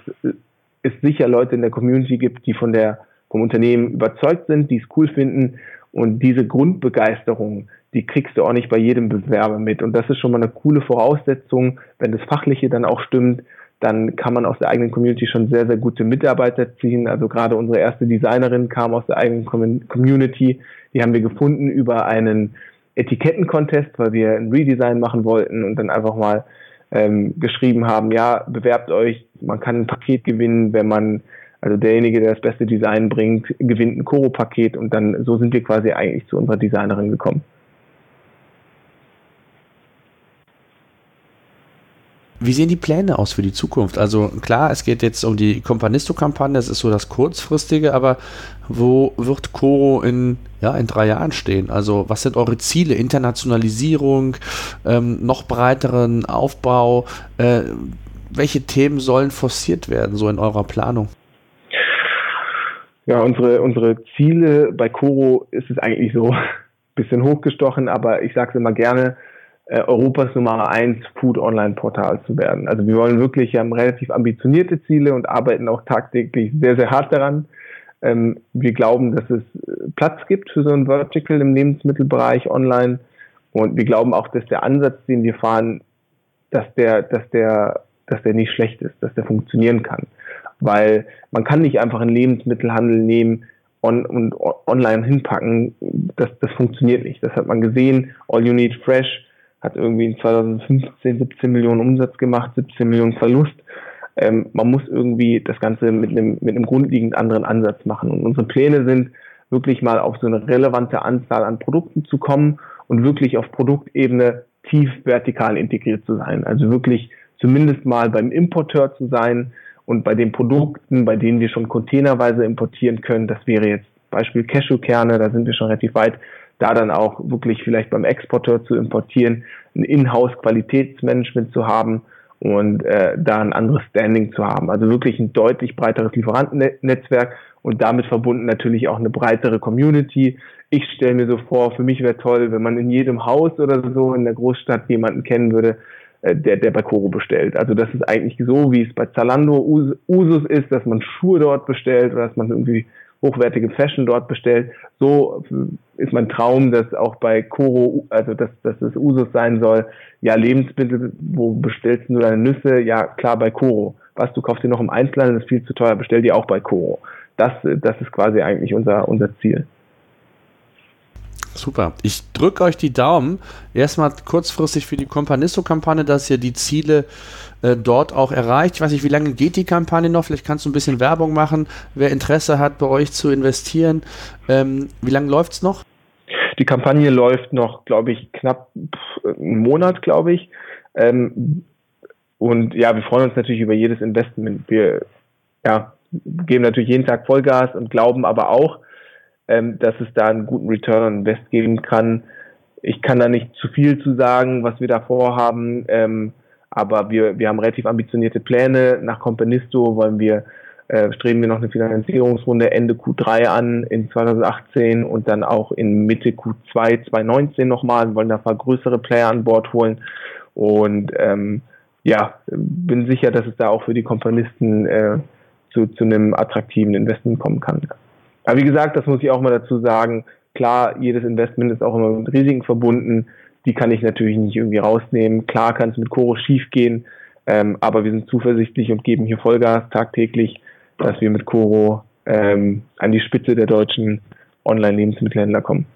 S3: es sicher Leute in der Community gibt, die von der vom Unternehmen überzeugt sind, die es cool finden und diese Grundbegeisterung, die kriegst du auch nicht bei jedem Bewerber mit. Und das ist schon mal eine coole Voraussetzung. Wenn das Fachliche dann auch stimmt, dann kann man aus der eigenen Community schon sehr, sehr gute Mitarbeiter ziehen. Also gerade unsere erste Designerin kam aus der eigenen Community. Die haben wir gefunden über einen Etikettencontest, weil wir ein Redesign machen wollten und dann einfach mal ähm, geschrieben haben, ja, bewerbt euch, man kann ein Paket gewinnen, wenn man, also derjenige, der das beste Design bringt, gewinnt ein Koro-Paket und dann so sind wir quasi eigentlich zu unserer Designerin gekommen.
S1: Wie sehen die Pläne aus für die Zukunft? Also klar, es geht jetzt um die Companisto-Kampagne, das ist so das kurzfristige, aber wo wird Coro in, ja, in drei Jahren stehen? Also was sind eure Ziele? Internationalisierung, ähm, noch breiteren Aufbau? Äh, welche Themen sollen forciert werden, so in eurer Planung?
S3: Ja, unsere, unsere Ziele bei Coro ist es eigentlich so, [LAUGHS] bisschen hochgestochen, aber ich sage es immer gerne, äh, Europas Nummer eins Food-Online-Portal zu werden. Also wir wollen wirklich, wir haben relativ ambitionierte Ziele und arbeiten auch tagtäglich sehr, sehr hart daran. Ähm, wir glauben, dass es äh, Platz gibt für so ein Vertical im Lebensmittelbereich online. Und wir glauben auch, dass der Ansatz, den wir fahren, dass der, dass der, dass der nicht schlecht ist, dass der funktionieren kann. Weil man kann nicht einfach einen Lebensmittelhandel nehmen on, und online hinpacken. Das, das funktioniert nicht. Das hat man gesehen. All You Need Fresh hat irgendwie in 2015 17 Millionen Umsatz gemacht, 17 Millionen Verlust. Ähm, man muss irgendwie das Ganze mit einem, mit einem grundlegend anderen Ansatz machen. Und unsere Pläne sind, wirklich mal auf so eine relevante Anzahl an Produkten zu kommen und wirklich auf Produktebene tief vertikal integriert zu sein. Also wirklich zumindest mal beim Importeur zu sein und bei den Produkten, bei denen wir schon containerweise importieren können, das wäre jetzt Beispiel Cashewkerne, da sind wir schon relativ weit, da dann auch wirklich vielleicht beim Exporteur zu importieren, ein Inhouse-Qualitätsmanagement zu haben und äh, da ein anderes Standing zu haben. Also wirklich ein deutlich breiteres Lieferantennetzwerk und damit verbunden natürlich auch eine breitere Community. Ich stelle mir so vor, für mich wäre toll, wenn man in jedem Haus oder so in der Großstadt jemanden kennen würde, der, der bei Koro bestellt. Also das ist eigentlich so, wie es bei Zalando Usus ist, dass man Schuhe dort bestellt oder dass man irgendwie hochwertige Fashion dort bestellt. So ist mein Traum, dass auch bei Koro, also dass, dass es Usus sein soll. Ja, Lebensmittel, wo bestellst du deine Nüsse? Ja, klar, bei Koro. Was, du kaufst dir noch im Einzelhandel, das ist viel zu teuer, bestell dir auch bei Koro. Das, das ist quasi eigentlich unser, unser Ziel.
S1: Super. Ich drücke euch die Daumen. Erstmal kurzfristig für die Companisto-Kampagne, dass ihr die Ziele äh, dort auch erreicht. Ich weiß nicht, wie lange geht die Kampagne noch? Vielleicht kannst du ein bisschen Werbung machen, wer Interesse hat, bei euch zu investieren. Ähm, wie lange läuft es noch?
S3: Die Kampagne läuft noch, glaube ich, knapp einen Monat, glaube ich. Ähm, und ja, wir freuen uns natürlich über jedes Investment. Wir ja, geben natürlich jeden Tag Vollgas und glauben aber auch, ähm, dass es da einen guten Return on Invest geben kann. Ich kann da nicht zu viel zu sagen, was wir da vorhaben. Ähm, aber wir, wir haben relativ ambitionierte Pläne. Nach Companisto wollen wir, äh, streben wir noch eine Finanzierungsrunde Ende Q3 an in 2018 und dann auch in Mitte Q2 2019 nochmal. Wir wollen da ein paar größere Player an Bord holen. Und ähm, ja, bin sicher, dass es da auch für die Komponisten äh, zu, zu einem attraktiven Investment kommen kann. Aber wie gesagt, das muss ich auch mal dazu sagen. Klar, jedes Investment ist auch immer mit Risiken verbunden die kann ich natürlich nicht irgendwie rausnehmen. Klar kann es mit Chorus schief gehen, ähm, aber wir sind zuversichtlich und geben hier Vollgas tagtäglich, dass wir mit Coro ähm, an die Spitze der deutschen Online-Lebensmittelhändler kommen.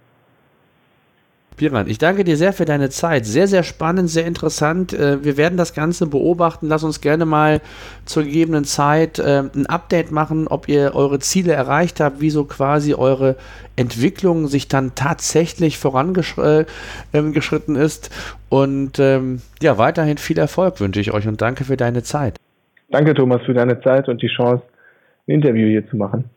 S1: Piran, ich danke dir sehr für deine Zeit. Sehr, sehr spannend, sehr interessant. Äh, wir werden das Ganze beobachten. Lass uns gerne mal zur gegebenen Zeit äh, ein Update machen, ob ihr eure Ziele erreicht habt, wie so quasi eure Entwicklung sich dann tatsächlich vorangeschritten äh, ist. Und ähm, ja, weiterhin viel Erfolg wünsche ich euch und danke für deine Zeit.
S3: Danke, Thomas, für deine Zeit und die Chance, ein Interview hier zu machen.